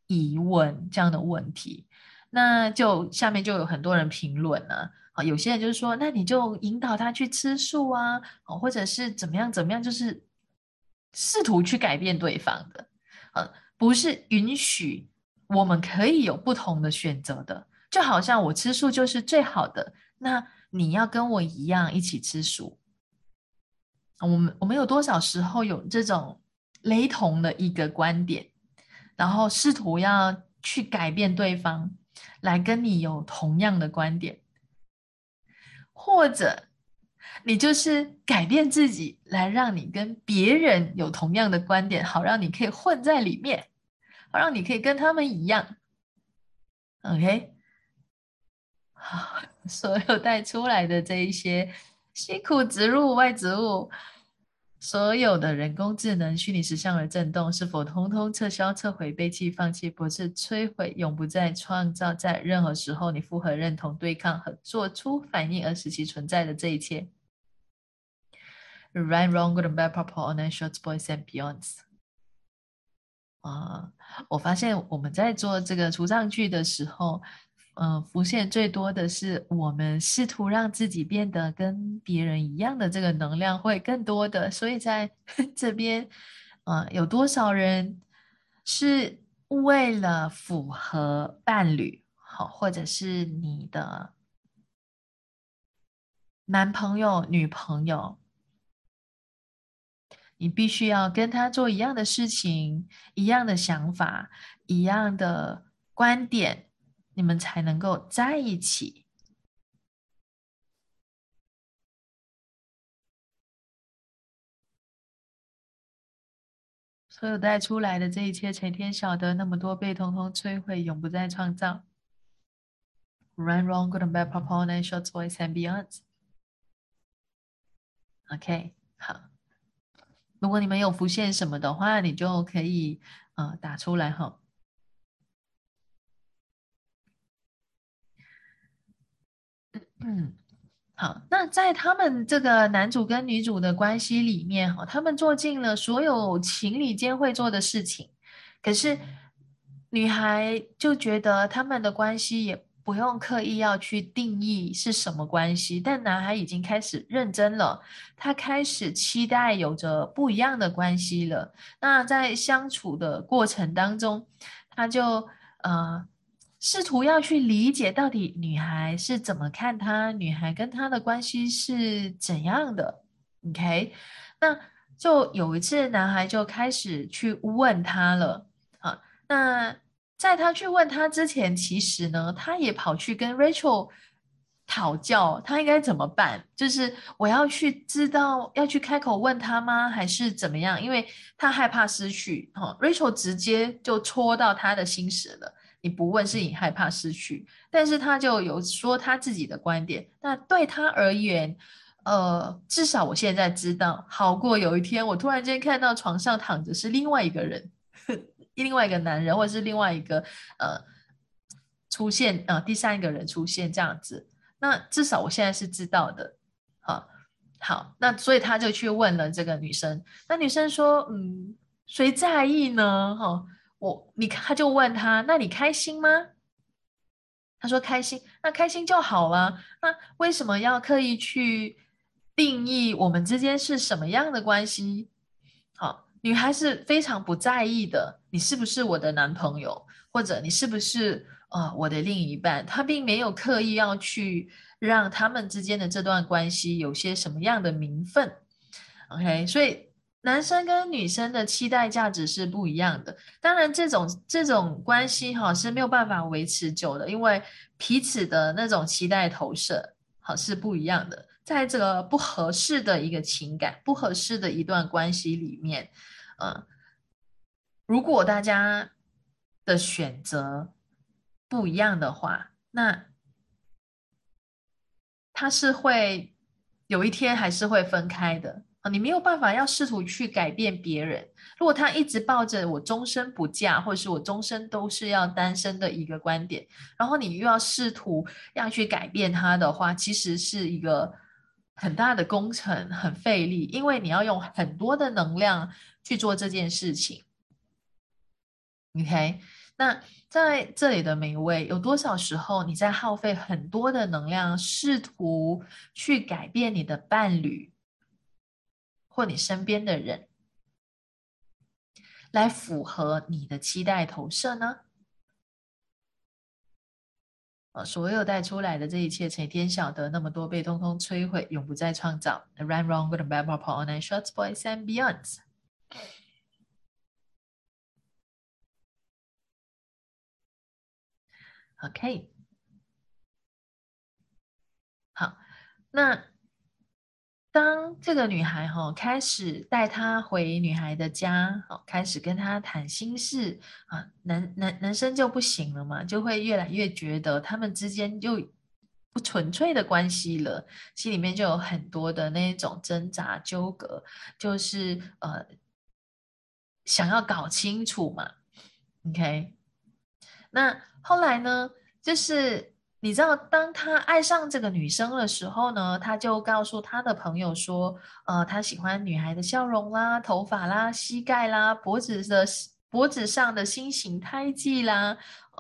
疑问这样的问题，那就下面就有很多人评论了。啊，有些人就是说，那你就引导他去吃素啊，哦，或者是怎么样怎么样，就是试图去改变对方的，呃，不是允许我们可以有不同的选择的。就好像我吃素就是最好的，那你要跟我一样一起吃素。我们我们有多少时候有这种雷同的一个观点？然后试图要去改变对方，来跟你有同样的观点，或者你就是改变自己，来让你跟别人有同样的观点，好让你可以混在里面，好让你可以跟他们一样。OK，好，所有带出来的这一些辛苦植入外植物。所有的人工智能、虚拟实像的震动，是否通通撤销、撤回、背弃、放弃，不是摧毁、永不再创造，在任何时候你复合、认同、对抗和做出反应而使其存在的这一切？Right, wrong, good and bad, purple, orange, shorts, boys and beyonds。啊，我发现我们在做这个除障句的时候。嗯，浮现最多的是我们试图让自己变得跟别人一样的这个能量会更多的，所以在 这边，呃，有多少人是为了符合伴侣，好，或者是你的男朋友、女朋友，你必须要跟他做一样的事情、一样的想法、一样的观点。你们才能够在一起。所有带出来的这一切，成天晓得？那么多被通通摧毁，永不再创造。Run, wrong, good and bad, purple and short, boys and beyond. OK，好。如果你们有浮现什么的话，你就可以呃打出来哈。嗯，好，那在他们这个男主跟女主的关系里面，哈，他们做尽了所有情侣间会做的事情，可是女孩就觉得他们的关系也不用刻意要去定义是什么关系，但男孩已经开始认真了，他开始期待有着不一样的关系了。那在相处的过程当中，他就呃。试图要去理解到底女孩是怎么看他，女孩跟他的关系是怎样的？OK，那就有一次，男孩就开始去问他了。啊，那在他去问他之前，其实呢，他也跑去跟 Rachel 讨教，他应该怎么办？就是我要去知道要去开口问他吗？还是怎么样？因为他害怕失去。哈，Rachel 直接就戳到他的心事了。你不问是你害怕失去，但是他就有说他自己的观点。那对他而言，呃，至少我现在知道，好过有一天我突然间看到床上躺着是另外一个人，另外一个男人，或者是另外一个呃出现，呃，第三个人出现这样子。那至少我现在是知道的，好，好，那所以他就去问了这个女生，那女生说，嗯，谁在意呢？哈，我你他就问他，那你开心吗？他说开心，那开心就好了。那为什么要刻意去？定义我们之间是什么样的关系？好，女孩是非常不在意的，你是不是我的男朋友，或者你是不是呃我的另一半？她并没有刻意要去让他们之间的这段关系有些什么样的名分。OK，所以男生跟女生的期待价值是不一样的。当然，这种这种关系哈是没有办法维持久的，因为彼此的那种期待投射好是不一样的。在这个不合适的一个情感、不合适的一段关系里面，呃，如果大家的选择不一样的话，那他是会有一天还是会分开的！你没有办法要试图去改变别人。如果他一直抱着我终身不嫁，或者是我终身都是要单身的一个观点，然后你又要试图要去改变他的话，其实是一个。很大的工程很费力，因为你要用很多的能量去做这件事情。OK，那在这里的每一位，有多少时候你在耗费很多的能量，试图去改变你的伴侣或你身边的人，来符合你的期待投射呢？啊所有带出来的这一切，谁天晓得？那么多被通通摧毁，永不再创造。Run wrong, good and bad, pop online, shorts, boys and beyonds. OK，好，那。当这个女孩哈开始带他回女孩的家，好开始跟他谈心事啊，男男男生就不行了嘛，就会越来越觉得他们之间就不纯粹的关系了，心里面就有很多的那种挣扎纠葛，就是呃想要搞清楚嘛，OK，那后来呢，就是。你知道，当他爱上这个女生的时候呢，他就告诉他的朋友说：“呃，他喜欢女孩的笑容啦、头发啦、膝盖啦、脖子的脖子上的心形胎记啦，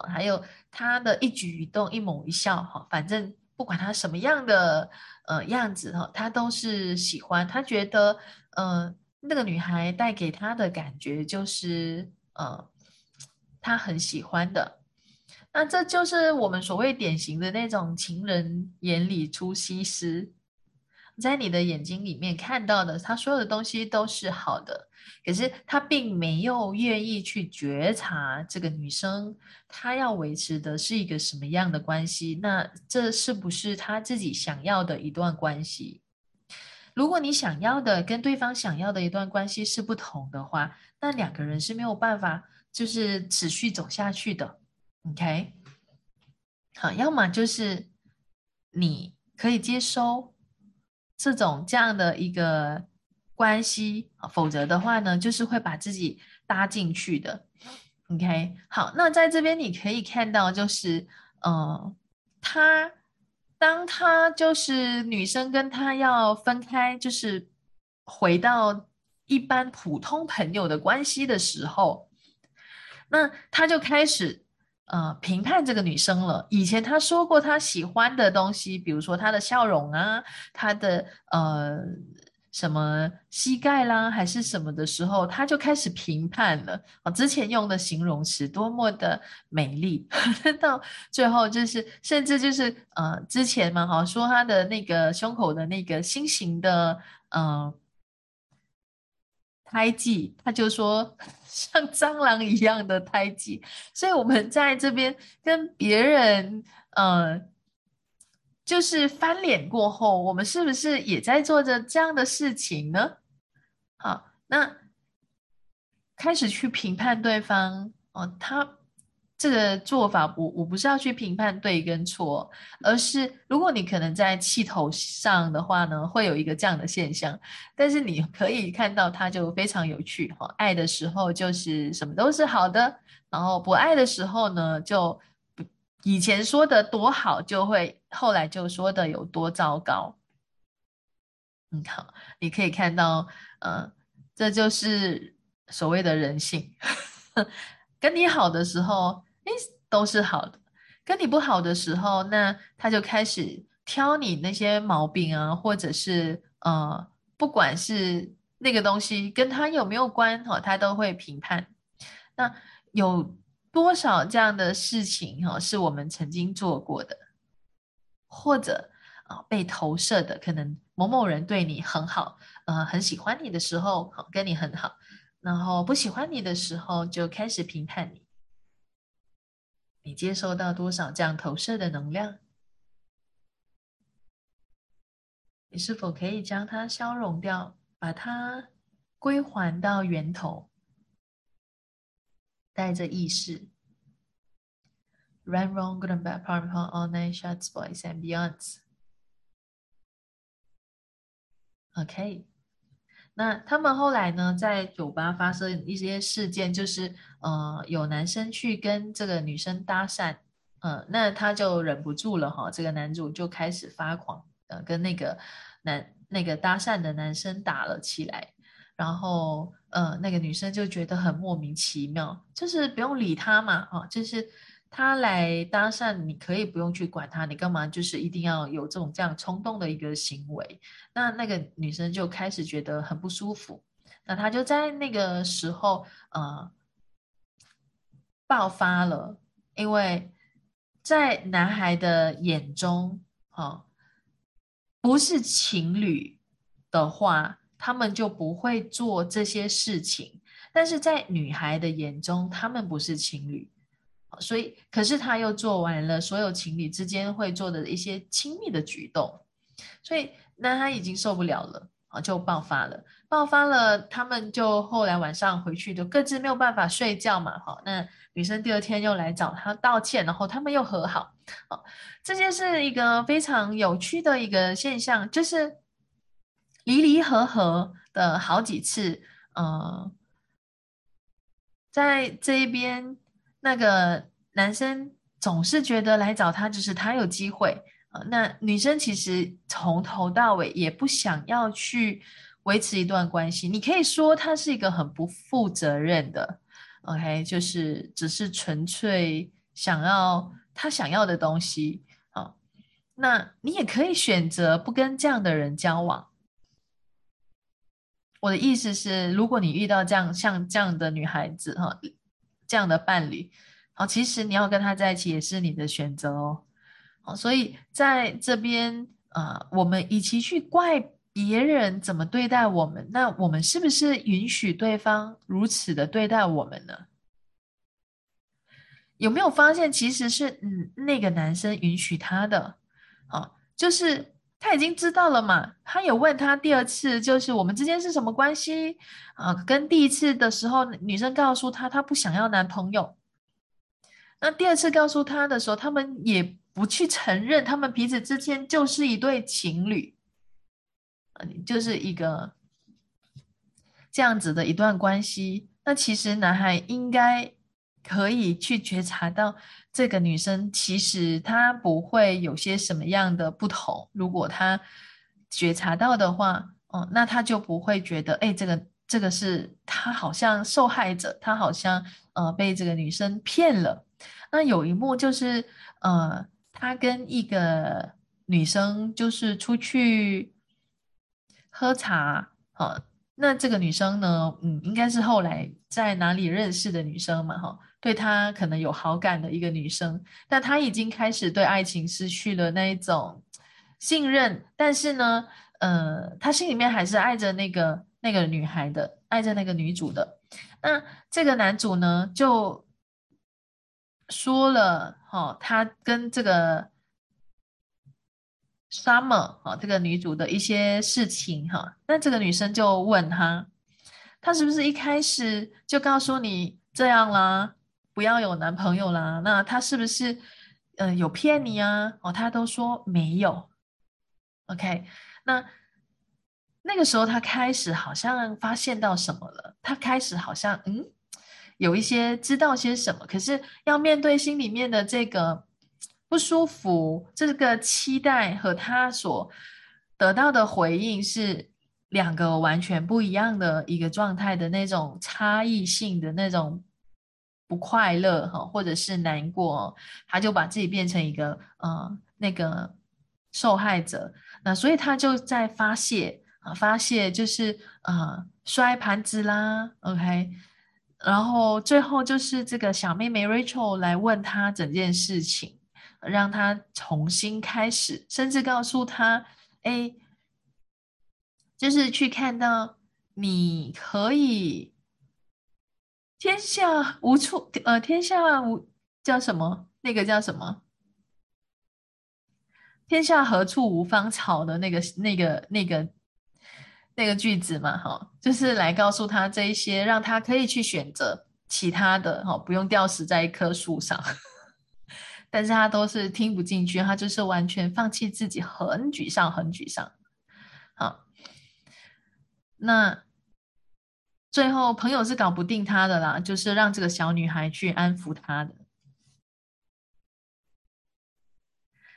还有他的一举一动、一猛一笑，哈，反正不管他什么样的呃样子哈，他都是喜欢。他觉得，呃，那个女孩带给他的感觉就是，呃，他很喜欢的。”那这就是我们所谓典型的那种情人眼里出西施，在你的眼睛里面看到的，他所有的东西都是好的，可是他并没有愿意去觉察这个女生，她要维持的是一个什么样的关系？那这是不是他自己想要的一段关系？如果你想要的跟对方想要的一段关系是不同的话，那两个人是没有办法就是持续走下去的。OK，好，要么就是你可以接收这种这样的一个关系，否则的话呢，就是会把自己搭进去的。OK，好，那在这边你可以看到，就是呃，他当他就是女生跟他要分开，就是回到一般普通朋友的关系的时候，那他就开始。呃，评判这个女生了。以前她说过她喜欢的东西，比如说她的笑容啊，她的呃什么膝盖啦，还是什么的时候，她就开始评判了。啊，之前用的形容词多么的美丽，到最后就是甚至就是呃之前嘛，哈说她的那个胸口的那个心形的嗯。胎记，他就说像蟑螂一样的胎记，所以我们在这边跟别人，呃，就是翻脸过后，我们是不是也在做着这样的事情呢？好，那开始去评判对方，哦，他这个做法，我我不是要去评判对跟错，而是如果你可能在气头上的话呢，会有一个这样的现象。但是你可以看到，它就非常有趣哈。爱的时候就是什么都是好的，然后不爱的时候呢，就以前说的多好，就会后来就说的有多糟糕。嗯，好，你可以看到，呃，这就是所谓的人性。跟你好的时候。哎，都是好的。跟你不好的时候，那他就开始挑你那些毛病啊，或者是呃，不管是那个东西跟他有没有关哈，他都会评判。那有多少这样的事情哈，是我们曾经做过的，或者啊被投射的？可能某某人对你很好，呃，很喜欢你的时候，跟你很好，然后不喜欢你的时候，就开始评判你。你接收到多少这样投射的能量？你是否可以将它消融掉，把它归还到源头？带着意识？Run wrong, good and bad, part of all night shots, boys and beyonds. OK。那他们后来呢，在酒吧发生一些事件，就是呃，有男生去跟这个女生搭讪，嗯，那他就忍不住了哈，这个男主就开始发狂，呃，跟那个男那个搭讪的男生打了起来，然后呃，那个女生就觉得很莫名其妙，就是不用理他嘛，哦，就是。他来搭讪，你可以不用去管他，你干嘛就是一定要有这种这样冲动的一个行为？那那个女生就开始觉得很不舒服，那她就在那个时候呃爆发了，因为在男孩的眼中，哈，不是情侣的话，他们就不会做这些事情，但是在女孩的眼中，他们不是情侣。所以，可是他又做完了所有情侣之间会做的一些亲密的举动，所以那他已经受不了了啊，就爆发了，爆发了。他们就后来晚上回去就各自没有办法睡觉嘛，哈。那女生第二天又来找他道歉，然后他们又和好。哦，这些是一个非常有趣的一个现象，就是离离合合的好几次，嗯，在这一边。那个男生总是觉得来找他就是他有机会啊，那女生其实从头到尾也不想要去维持一段关系。你可以说他是一个很不负责任的，OK，就是只是纯粹想要他想要的东西啊。那你也可以选择不跟这样的人交往。我的意思是，如果你遇到这样像这样的女孩子哈。这样的伴侣，好，其实你要跟他在一起也是你的选择哦。好，所以在这边啊，我们与其去怪别人怎么对待我们，那我们是不是允许对方如此的对待我们呢？有没有发现，其实是嗯，那个男生允许他的，啊，就是他已经知道了嘛。他有问他第二次，就是我们之间是什么关系？啊，跟第一次的时候，女生告诉他她不想要男朋友。那第二次告诉他的时候，他们也不去承认他们彼此之间就是一对情侣，就是一个这样子的一段关系。那其实男孩应该可以去觉察到，这个女生其实她不会有些什么样的不同。如果她觉察到的话，哦，那她就不会觉得，哎，这个。这个是她好像受害者，她好像呃被这个女生骗了。那有一幕就是呃，他跟一个女生就是出去喝茶，哈，那这个女生呢，嗯，应该是后来在哪里认识的女生嘛，哈，对他可能有好感的一个女生，但他已经开始对爱情失去了那一种信任，但是呢，呃，他心里面还是爱着那个。那个女孩的爱着那个女主的，那这个男主呢就说了哈，他跟这个 Summer 哈这个女主的一些事情哈，那这个女生就问他，他是不是一开始就告诉你这样啦？不要有男朋友啦？那他是不是嗯有骗你啊？哦，他都说没有。OK，那那个时候他开始好像发现到什么了，他开始好像嗯有一些知道些什么，可是要面对心里面的这个不舒服，这个期待和他所得到的回应是两个完全不一样的一个状态的那种差异性的那种不快乐哈，或者是难过，他就把自己变成一个呃那个受害者。那所以他就在发泄啊，发泄就是呃摔盘子啦，OK，然后最后就是这个小妹妹 Rachel 来问他整件事情，让他重新开始，甚至告诉他，哎，就是去看到你可以天下无处呃天下无叫什么那个叫什么？天下何处无芳草的那个、那个、那个、那个句子嘛，哈，就是来告诉他这一些，让他可以去选择其他的，哈，不用吊死在一棵树上。但是他都是听不进去，他就是完全放弃自己，很沮丧，很沮丧。好，那最后朋友是搞不定他的啦，就是让这个小女孩去安抚他的。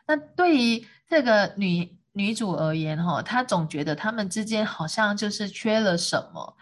那对于这个女女主而言，哈，她总觉得他们之间好像就是缺了什么，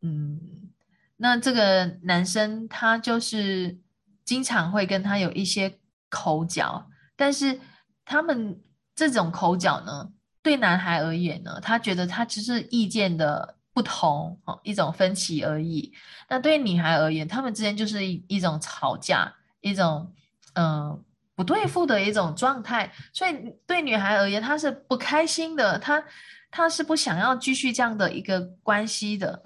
嗯，那这个男生他就是经常会跟他有一些口角，但是他们这种口角呢，对男孩而言呢，他觉得他只是意见的不同，哦，一种分歧而已。那对女孩而言，他们之间就是一一种吵架，一种嗯。不对付的一种状态，所以对女孩而言，她是不开心的，她她是不想要继续这样的一个关系的。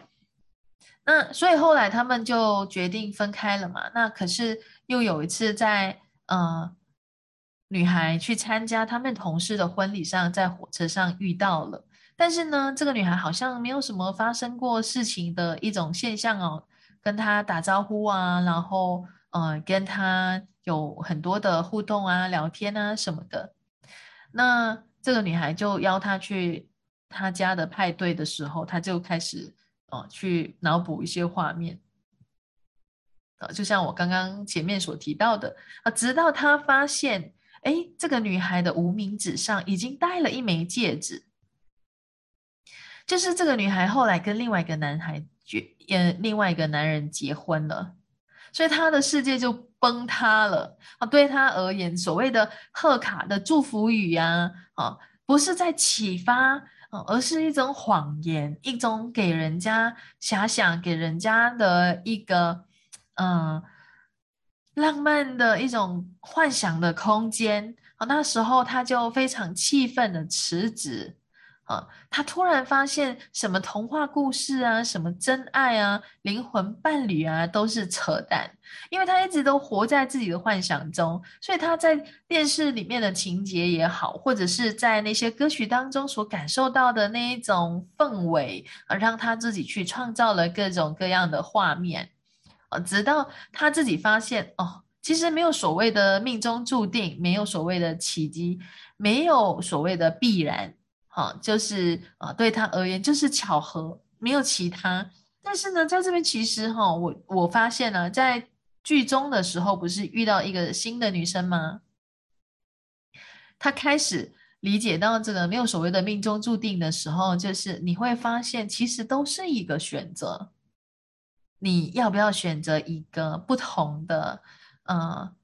那所以后来他们就决定分开了嘛。那可是又有一次在呃，女孩去参加他们同事的婚礼上，在火车上遇到了，但是呢，这个女孩好像没有什么发生过事情的一种现象哦，跟他打招呼啊，然后呃，跟他。有很多的互动啊、聊天啊什么的。那这个女孩就邀他去他家的派对的时候，他就开始哦去脑补一些画面。啊，就像我刚刚前面所提到的啊，直到他发现，哎，这个女孩的无名指上已经戴了一枚戒指，就是这个女孩后来跟另外一个男孩结，呃，另外一个男人结婚了，所以他的世界就。崩塌了啊！对他而言，所谓的贺卡的祝福语呀，啊，不是在启发啊，而是一种谎言，一种给人家遐想，给人家的一个嗯浪漫的一种幻想的空间啊。那时候他就非常气愤的辞职。啊，他突然发现什么童话故事啊，什么真爱啊，灵魂伴侣啊，都是扯淡，因为他一直都活在自己的幻想中，所以他在电视里面的情节也好，或者是在那些歌曲当中所感受到的那一种氛围，而让他自己去创造了各种各样的画面，啊，直到他自己发现，哦，其实没有所谓的命中注定，没有所谓的奇迹，没有所谓的必然。好，就是啊，对他而言就是巧合，没有其他。但是呢，在这边其实哈，我我发现呢，在剧中的时候，不是遇到一个新的女生吗？他开始理解到这个没有所谓的命中注定的时候，就是你会发现，其实都是一个选择。你要不要选择一个不同的呃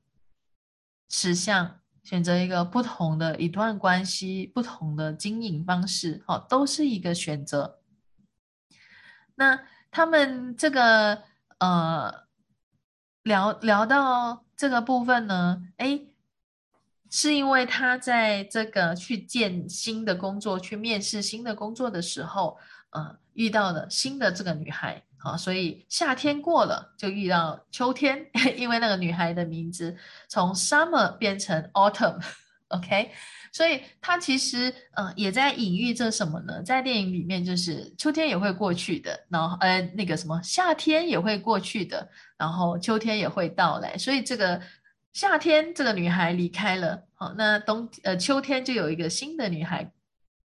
实相？选择一个不同的一段关系，不同的经营方式，哦，都是一个选择。那他们这个呃聊聊到这个部分呢，哎，是因为他在这个去见新的工作、去面试新的工作的时候，呃，遇到了新的这个女孩。好，所以夏天过了，就遇到秋天，因为那个女孩的名字从 summer 变成 autumn，OK，所以它其实呃也在隐喻着什么呢？在电影里面，就是秋天也会过去的，然后呃那个什么夏天也会过去的，然后秋天也会到来。所以这个夏天这个女孩离开了，好，那冬呃秋天就有一个新的女孩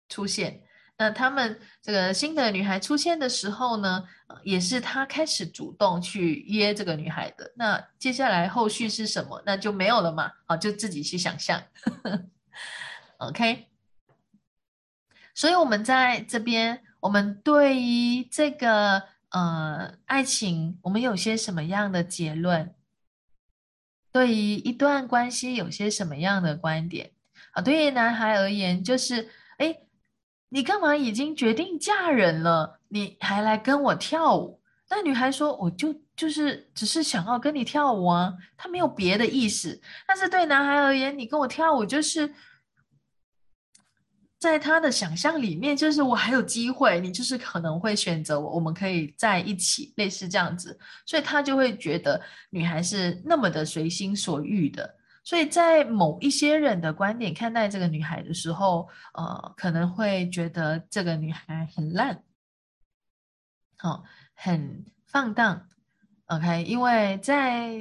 出现。那他们这个新的女孩出现的时候呢，也是他开始主动去约这个女孩的。那接下来后续是什么？那就没有了嘛。好，就自己去想象。OK。所以我们在这边，我们对于这个呃爱情，我们有些什么样的结论？对于一段关系，有些什么样的观点？啊，对于男孩而言，就是哎。你干嘛已经决定嫁人了，你还来跟我跳舞？那女孩说：“我就就是只是想要跟你跳舞啊，她没有别的意思。”但是对男孩而言，你跟我跳舞就是在他的想象里面，就是我还有机会，你就是可能会选择我，我们可以在一起，类似这样子，所以他就会觉得女孩是那么的随心所欲的。所以在某一些人的观点看待这个女孩的时候，呃，可能会觉得这个女孩很烂，好，很放荡，OK？因为在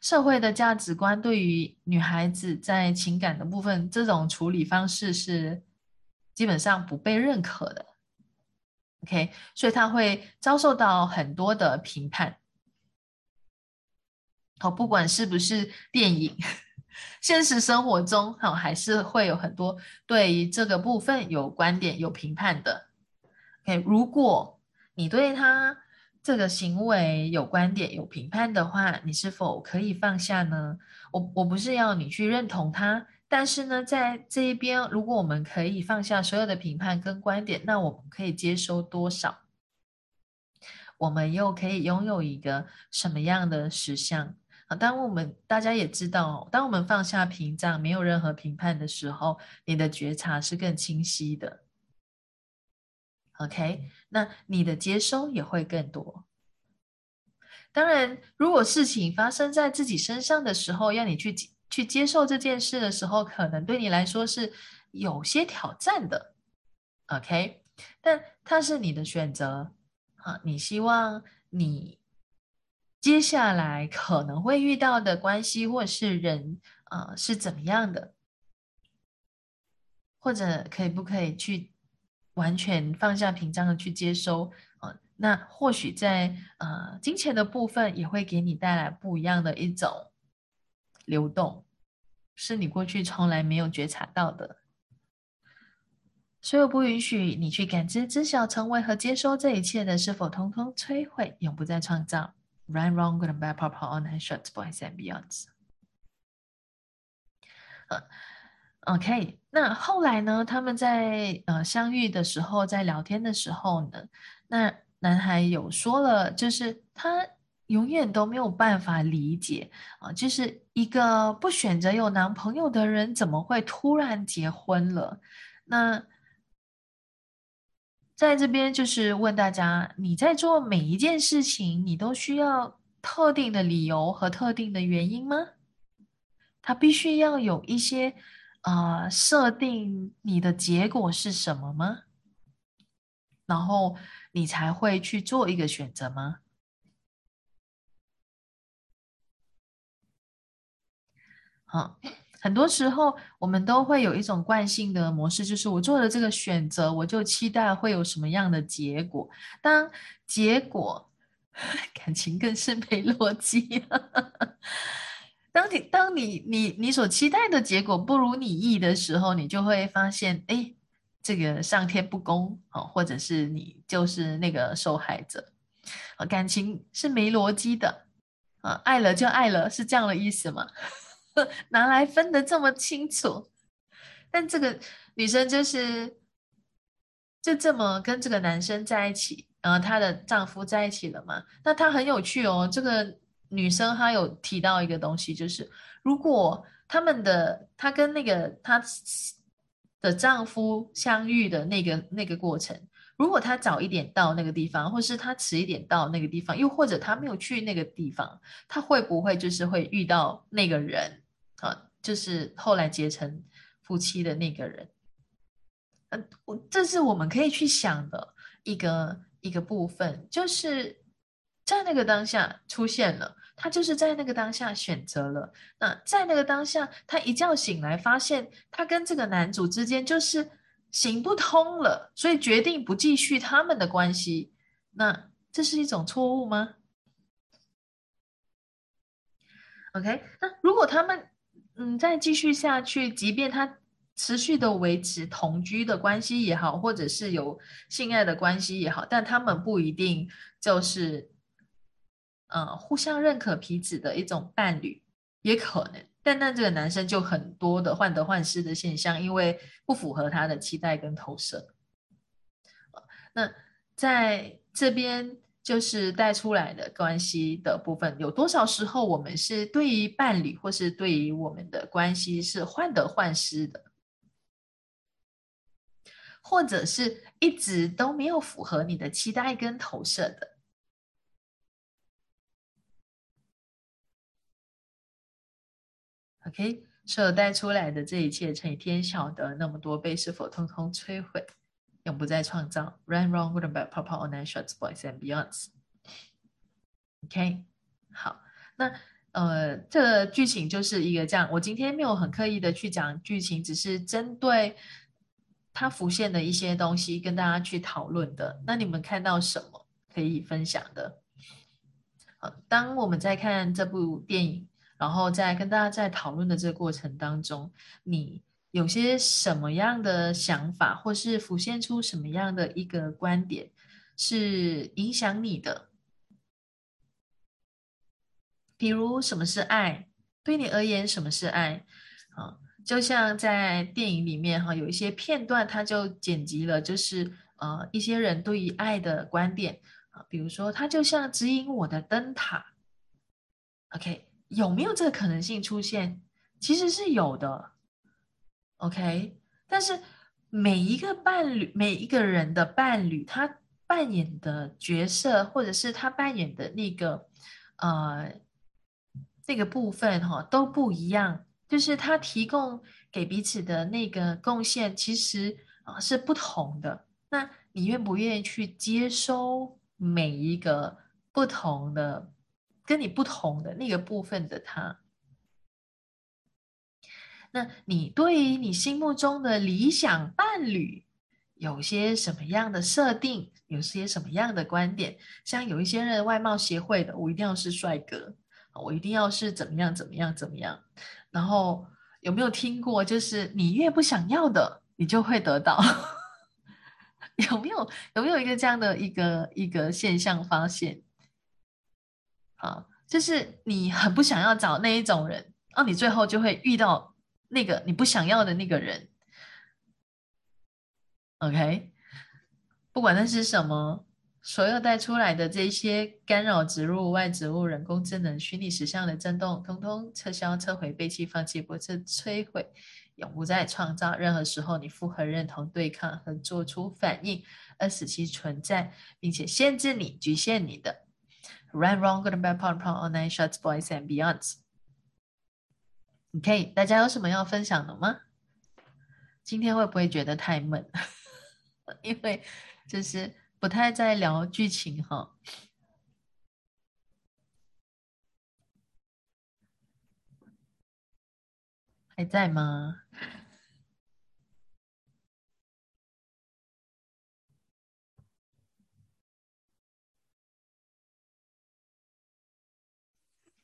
社会的价值观对于女孩子在情感的部分，这种处理方式是基本上不被认可的，OK？所以她会遭受到很多的评判。好，不管是不是电影，现实生活中，好还是会有很多对于这个部分有观点、有评判的。OK，如果你对他这个行为有观点、有评判的话，你是否可以放下呢？我我不是要你去认同他，但是呢，在这一边，如果我们可以放下所有的评判跟观点，那我们可以接收多少？我们又可以拥有一个什么样的实相？啊，当我们大家也知道，当我们放下屏障，没有任何评判的时候，你的觉察是更清晰的。OK，那你的接收也会更多。当然，如果事情发生在自己身上的时候，要你去去接受这件事的时候，可能对你来说是有些挑战的。OK，但它是你的选择。啊，你希望你。接下来可能会遇到的关系或是人，呃，是怎么样的？或者可以不可以去完全放下屏障的去接收？呃，那或许在呃金钱的部分也会给你带来不一样的一种流动，是你过去从来没有觉察到的。所有不允许你去感知、知晓、成为和接收这一切的，是否通通摧毁，永不再创造？Right, wrong, good and bad, pop, on and shorts, boys and beyonds。呃，OK，那后来呢？他们在呃相遇的时候，在聊天的时候呢，那男孩有说了，就是他永远都没有办法理解啊，就是一个不选择有男朋友的人，怎么会突然结婚了？那。在这边就是问大家：你在做每一件事情，你都需要特定的理由和特定的原因吗？它必须要有一些呃设定，你的结果是什么吗？然后你才会去做一个选择吗？好。很多时候，我们都会有一种惯性的模式，就是我做了这个选择，我就期待会有什么样的结果。当结果，感情更是没逻辑。当你当你你你所期待的结果不如你意的时候，你就会发现，哎，这个上天不公哦，或者是你就是那个受害者。感情是没逻辑的啊，爱了就爱了，是这样的意思吗？拿来分的这么清楚，但这个女生就是就这么跟这个男生在一起，然后她的丈夫在一起了嘛？那她很有趣哦。这个女生她有提到一个东西，就是如果他们的她跟那个她的丈夫相遇的那个那个过程，如果她早一点到那个地方，或是她迟一点到那个地方，又或者她没有去那个地方，她会不会就是会遇到那个人？啊，就是后来结成夫妻的那个人。呃，我这是我们可以去想的一个一个部分，就是在那个当下出现了，他就是在那个当下选择了。那在那个当下，他一觉醒来，发现他跟这个男主之间就是行不通了，所以决定不继续他们的关系。那这是一种错误吗？OK，那如果他们嗯再继续下去，即便他。持续的维持同居的关系也好，或者是有性爱的关系也好，但他们不一定就是，呃，互相认可彼此的一种伴侣，也可能。但那这个男生就很多的患得患失的现象，因为不符合他的期待跟投射。那在这边就是带出来的关系的部分，有多少时候我们是对于伴侣或是对于我们的关系是患得患失的？或者是一直都没有符合你的期待跟投射的，OK，所有带出来的这一切，乘以天晓得那么多被，是否通通摧毁，永不再创造？Run, wrong, good and bad, pop, pop, online shots, boys and beyonds。OK，好，那呃，这个剧情就是一个这样。我今天没有很刻意的去讲剧情，只是针对。它浮现的一些东西跟大家去讨论的，那你们看到什么可以分享的？好，当我们在看这部电影，然后在跟大家在讨论的这个过程当中，你有些什么样的想法，或是浮现出什么样的一个观点，是影响你的？比如什么是爱？对你而言，什么是爱？啊？就像在电影里面哈，有一些片段，他就剪辑了，就是呃一些人对于爱的观点啊，比如说他就像指引我的灯塔，OK，有没有这个可能性出现？其实是有的，OK，但是每一个伴侣，每一个人的伴侣，他扮演的角色，或者是他扮演的那个呃那个部分哈，都不一样。就是他提供给彼此的那个贡献，其实啊是不同的。那你愿不愿意去接收每一个不同的、跟你不同的那个部分的他？那你对于你心目中的理想伴侣有些什么样的设定？有些什么样的观点？像有一些人外貌协会的，我一定要是帅哥，我一定要是怎么样怎么样怎么样。然后有没有听过？就是你越不想要的，你就会得到。有没有有没有一个这样的一个一个现象发现？啊，就是你很不想要找那一种人，哦，你最后就会遇到那个你不想要的那个人。OK，不管那是什么。所有带出来的这些干扰植入、外植物、人工智能、虚拟实像的震动，通通撤销、撤回、背弃、放弃、不是摧毁，永不再创造。任何时候，你复合、认同、对抗和做出反应，而使其存在，并且限制你、局限你的。Run, wrong, good, bad, p o n p o n online shots, boys and beyonds。OK，大家有什么要分享的吗？今天会不会觉得太闷？因为就是。不太在聊剧情哈，还在吗？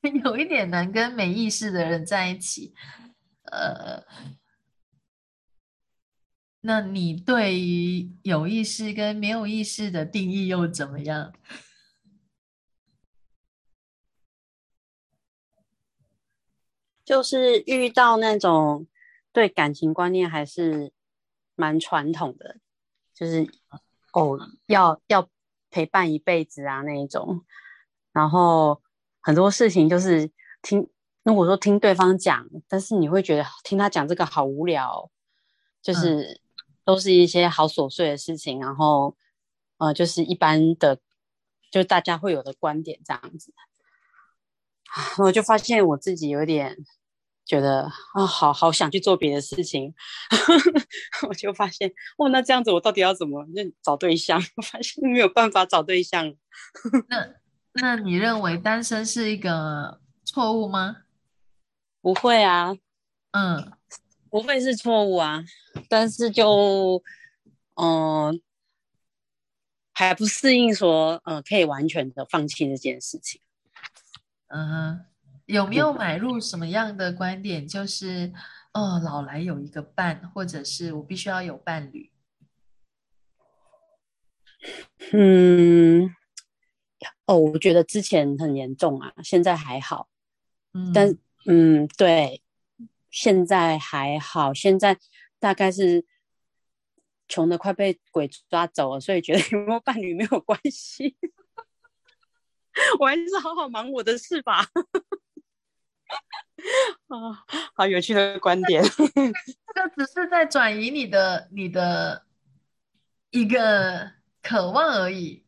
有一点难跟没意识的人在一起，呃。那你对于有意识跟没有意识的定义又怎么样？就是遇到那种对感情观念还是蛮传统的，就是哦要要陪伴一辈子啊那一种，然后很多事情就是听如果说听对方讲，但是你会觉得听他讲这个好无聊，就是。都是一些好琐碎的事情，然后，呃，就是一般的，就大家会有的观点这样子，我就发现我自己有点觉得啊，好好想去做别的事情，我就发现，哦，那这样子我到底要怎么认找对象？我发现没有办法找对象。那那你认为单身是一个错误吗？不会啊，嗯，不会是错误啊，但是就嗯，还不适应说，嗯，可以完全的放弃这件事情。嗯哼。有没有买入什么样的观点？就是，哦，老来有一个伴，或者是我必须要有伴侣。嗯，哦，我觉得之前很严重啊，现在还好。嗯，但嗯，对，现在还好，现在大概是穷的快被鬼抓走了，所以觉得 有没有伴侣没有关系。我还是好好忙我的事吧。啊，好有趣的观点。这个只是在转移你的你的一个渴望而已，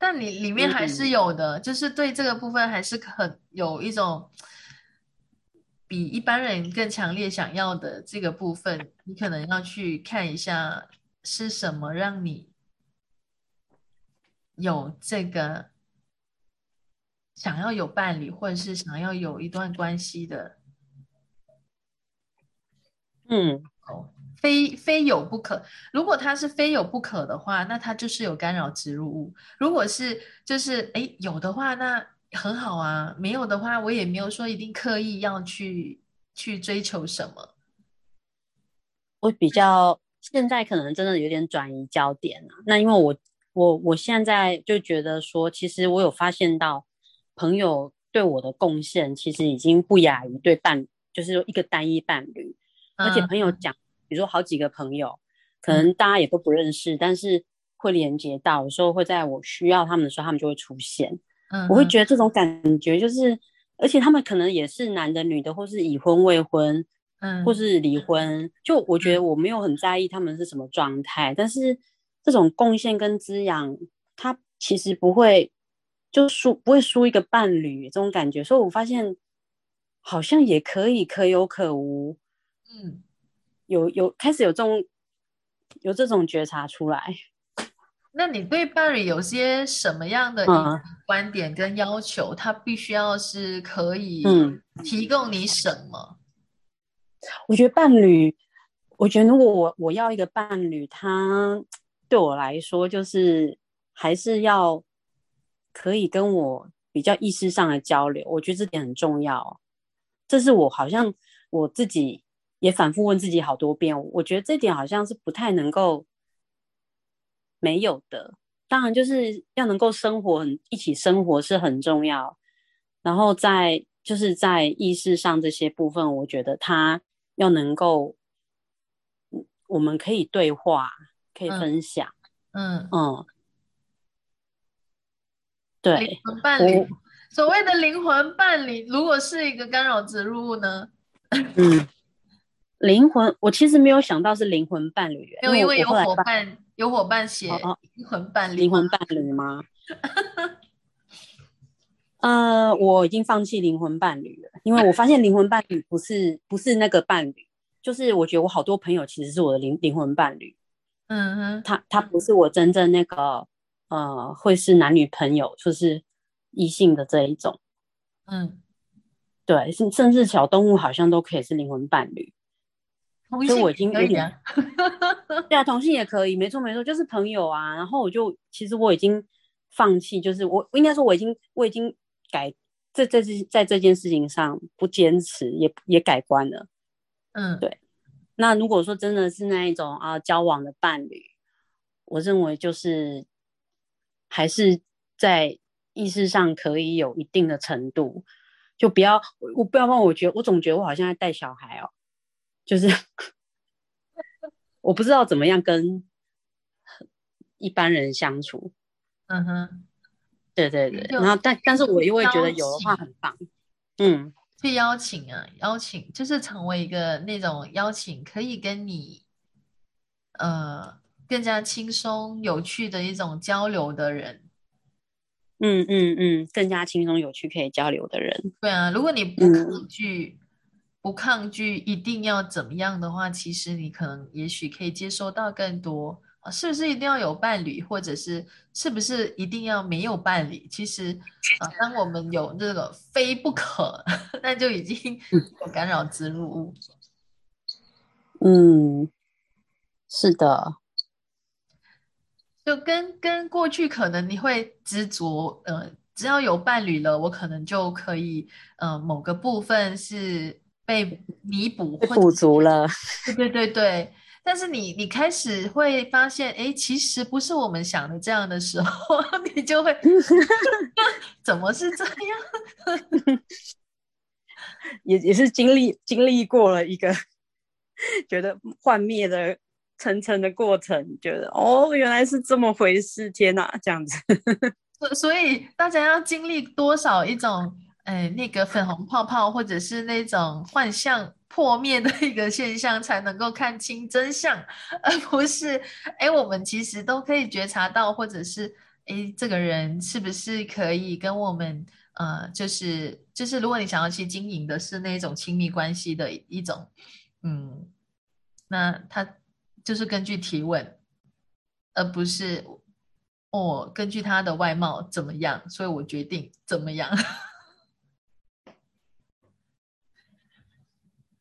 但你里面还是有的，就是对这个部分还是很有一种比一般人更强烈想要的这个部分，你可能要去看一下是什么让你有这个。想要有伴侣，或者是想要有一段关系的，嗯，非非有不可。如果他是非有不可的话，那他就是有干扰植入物。如果是就是哎有的话，那很好啊。没有的话，我也没有说一定刻意要去去追求什么。我比较现在可能真的有点转移焦点了。那因为我我我现在就觉得说，其实我有发现到。朋友对我的贡献其实已经不亚于对伴，就是说一个单一伴侣。而且朋友讲，比如说好几个朋友，可能大家也都不认识，但是会连接到，有时候会在我需要他们的时候，他们就会出现。嗯，我会觉得这种感觉就是，而且他们可能也是男的、女的，或是已婚、未婚，嗯，或是离婚。就我觉得我没有很在意他们是什么状态，但是这种贡献跟滋养，他其实不会。就输不会输一个伴侣这种感觉，所以我发现好像也可以可有可无，嗯，有有开始有这种有这种觉察出来。那你对伴侣有些什么样的观点跟要求？他必须要是可以提供你什么？我觉得伴侣，我觉得如果我我要一个伴侣，他对我来说就是还是要。可以跟我比较意识上的交流，我觉得这点很重要。这是我好像我自己也反复问自己好多遍，我觉得这点好像是不太能够没有的。当然，就是要能够生活很一起生活是很重要。然后在就是在意识上这些部分，我觉得他要能够，我们可以对话，可以分享，嗯嗯。对，伴侣，所谓的灵魂伴侣，如果是一个干扰植入物呢？嗯，灵魂，我其实没有想到是灵魂伴侣，因为有伙伴，有伙伴写灵魂伴侣，灵魂伴侣吗？呃，我已经放弃灵魂伴侣了，因为我发现灵魂伴侣不是不是那个伴侣，就是我觉得我好多朋友其实是我的灵灵魂伴侣，嗯哼，他他不是我真正那个。呃，会是男女朋友，就是异性的这一种，嗯，对，甚甚至小动物好像都可以是灵魂伴侣，所以我已经有点，对啊，同性也可以，没错没错，就是朋友啊。然后我就其实我已经放弃，就是我应该说我已经我已经改在在这在这件事情上不坚持，也也改观了，嗯，对。那如果说真的是那一种啊交往的伴侣，我认为就是。还是在意识上可以有一定的程度，就不要我不要让我觉得我总觉得我好像在带小孩哦，就是我不知道怎么样跟一般人相处。嗯哼，对对对，然后但但是我又会觉得有的话很棒。嗯，去邀请啊，邀请就是成为一个那种邀请，可以跟你呃。更加轻松有趣的一种交流的人，嗯嗯嗯，更加轻松有趣可以交流的人。对啊，如果你不恐惧不抗拒一定要怎么样的话，其实你可能也许可以接收到更多啊，是不是一定要有伴侣，或者是是不是一定要没有伴侣？其实 啊，当我们有这个非不可，那就已经 有干扰植入物。嗯，是的，就跟跟过去可能你会执着，呃，只要有伴侣了，我可能就可以，呃，某个部分是。被弥补、补足了，对对对对。但是你你开始会发现，哎，其实不是我们想的这样的时候，你就会 怎么是这样？也也是经历经历过了一个觉得幻灭的层层的过程，觉得哦，原来是这么回事，天哪，这样子。所所以大家要经历多少一种？哎，那个粉红泡泡，或者是那种幻象破灭的一个现象，才能够看清真相，而不是哎，我们其实都可以觉察到，或者是哎，这个人是不是可以跟我们呃，就是就是，如果你想要去经营的是那种亲密关系的一种，嗯，那他就是根据提问，而不是哦，根据他的外貌怎么样，所以我决定怎么样。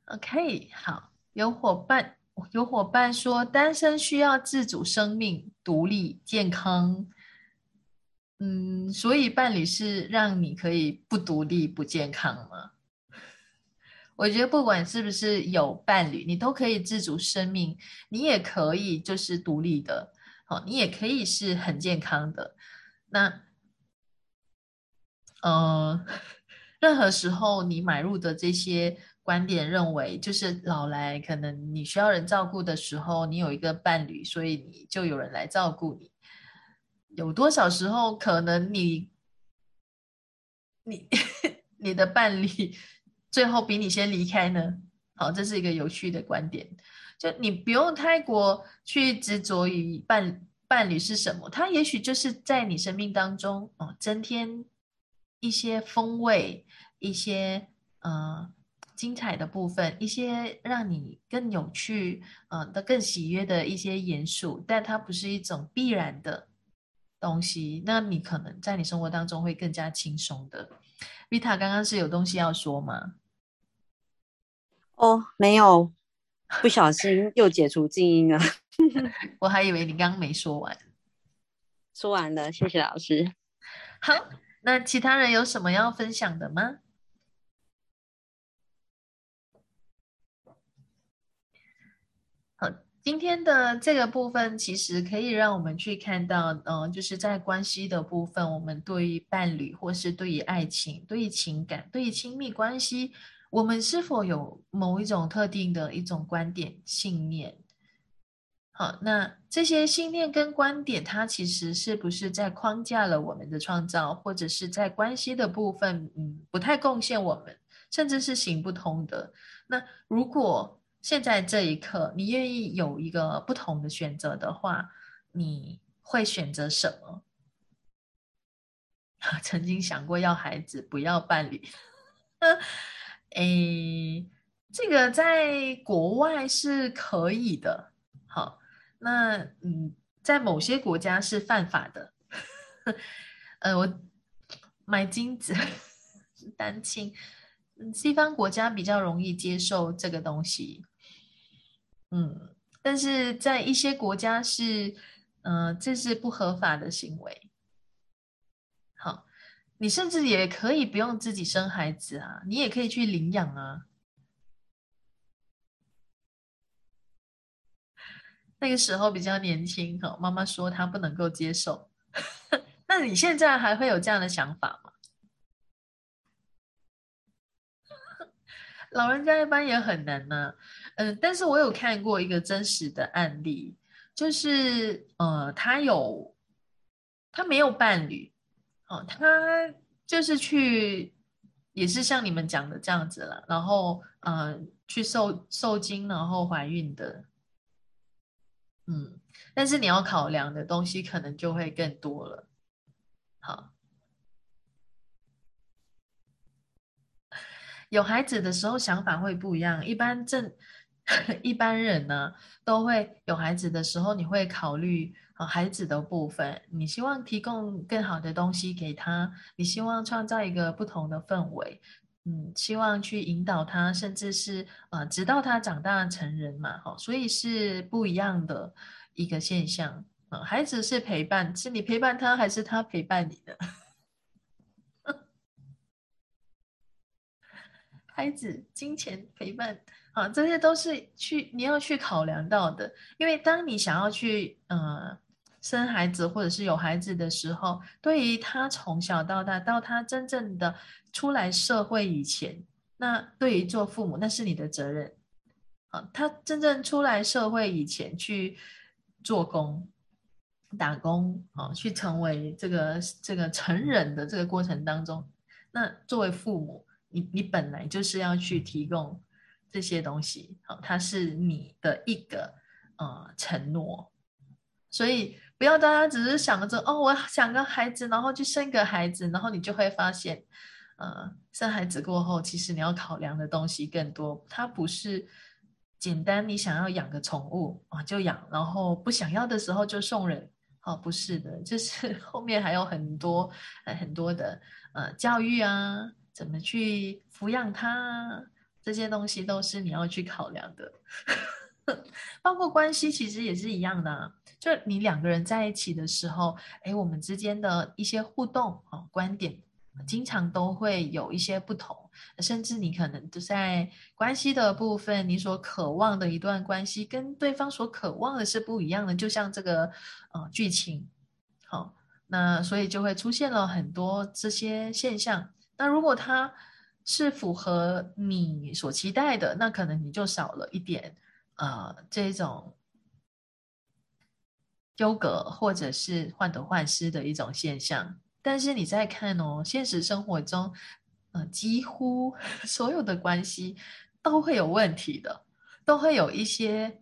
OK，好，有伙伴，有伙伴说单身需要自主生命、独立、健康。嗯，所以伴侣是让你可以不独立、不健康吗？我觉得不管是不是有伴侣，你都可以自主生命，你也可以就是独立的，好，你也可以是很健康的。那，呃，任何时候你买入的这些。观点认为，就是老来可能你需要人照顾的时候，你有一个伴侣，所以你就有人来照顾你。有多少时候可能你你 你的伴侣最后比你先离开呢？好，这是一个有趣的观点。就你不用太过去执着于伴伴侣是什么，他也许就是在你生命当中哦，增添一些风味，一些嗯。精彩的部分，一些让你更有趣，嗯的更喜悦的一些元素，但它不是一种必然的东西。那你可能在你生活当中会更加轻松的。Vita 刚刚是有东西要说吗？哦，没有，不小心又解除静音了。我还以为你刚刚没说完。说完了，谢谢老师。好，那其他人有什么要分享的吗？今天的这个部分，其实可以让我们去看到，嗯，就是在关系的部分，我们对于伴侣，或是对于爱情、对于情感、对于亲密关系，我们是否有某一种特定的一种观点、信念？好，那这些信念跟观点，它其实是不是在框架了我们的创造，或者是在关系的部分，嗯，不太贡献我们，甚至是行不通的？那如果现在这一刻，你愿意有一个不同的选择的话，你会选择什么？曾经想过要孩子，不要伴侣。诶，这个在国外是可以的。好，那嗯，在某些国家是犯法的。呃，我买金子 单亲，西方国家比较容易接受这个东西。嗯，但是在一些国家是，嗯，这是不合法的行为。好，你甚至也可以不用自己生孩子啊，你也可以去领养啊。那个时候比较年轻，哈，妈妈说她不能够接受。那你现在还会有这样的想法吗？老人家一般也很难呢。嗯，但是我有看过一个真实的案例，就是呃，他有他没有伴侣，哦，他就是去也是像你们讲的这样子了，然后呃去受受精，然后怀孕的，嗯，但是你要考量的东西可能就会更多了，好。有孩子的时候想法会不一样。一般正 一般人呢，都会有孩子的时候，你会考虑啊孩子的部分，你希望提供更好的东西给他，你希望创造一个不同的氛围，嗯，希望去引导他，甚至是呃直到他长大成人嘛，哈，所以是不一样的一个现象。啊，孩子是陪伴，是你陪伴他，还是他陪伴你的？孩子、金钱、陪伴，啊，这些都是去你要去考量到的。因为当你想要去呃生孩子或者是有孩子的时候，对于他从小到大到他真正的出来社会以前，那对于做父母那是你的责任。啊，他真正出来社会以前去做工、打工，啊，去成为这个这个成人的这个过程当中，那作为父母。你你本来就是要去提供这些东西，好，它是你的一个呃承诺，所以不要大家只是想着哦，我想个孩子，然后去生个孩子，然后你就会发现，呃，生孩子过后，其实你要考量的东西更多，它不是简单你想要养个宠物啊就养，然后不想要的时候就送人，哦，不是的，就是 后面还有很多很多的呃教育啊。怎么去抚养他？这些东西都是你要去考量的，包括关系其实也是一样的。就你两个人在一起的时候，哎，我们之间的一些互动啊、观点，经常都会有一些不同。甚至你可能就在关系的部分，你所渴望的一段关系，跟对方所渴望的是不一样的。就像这个呃剧情，好，那所以就会出现了很多这些现象。那如果他是符合你所期待的，那可能你就少了一点，呃，这种纠葛或者是患得患失的一种现象。但是你再看哦，现实生活中，呃，几乎 所有的关系都会有问题的，都会有一些，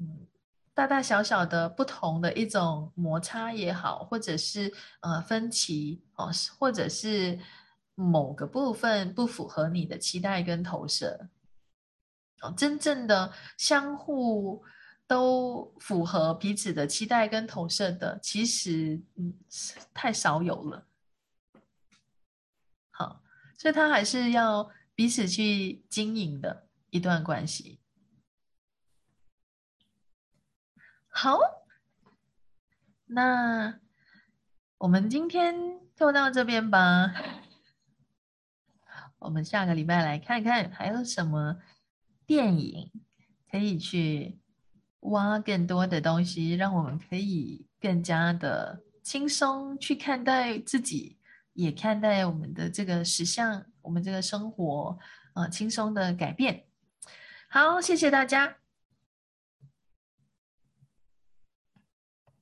嗯，大大小小的不同的一种摩擦也好，或者是呃分歧哦，或者是。某个部分不符合你的期待跟投射，哦，真正的相互都符合彼此的期待跟投射的，其实嗯太少有了。好，所以他还是要彼此去经营的一段关系。好，那我们今天就到这边吧。我们下个礼拜来看看还有什么电影可以去挖更多的东西，让我们可以更加的轻松去看待自己，也看待我们的这个实相，我们这个生活，呃，轻松的改变。好，谢谢大家。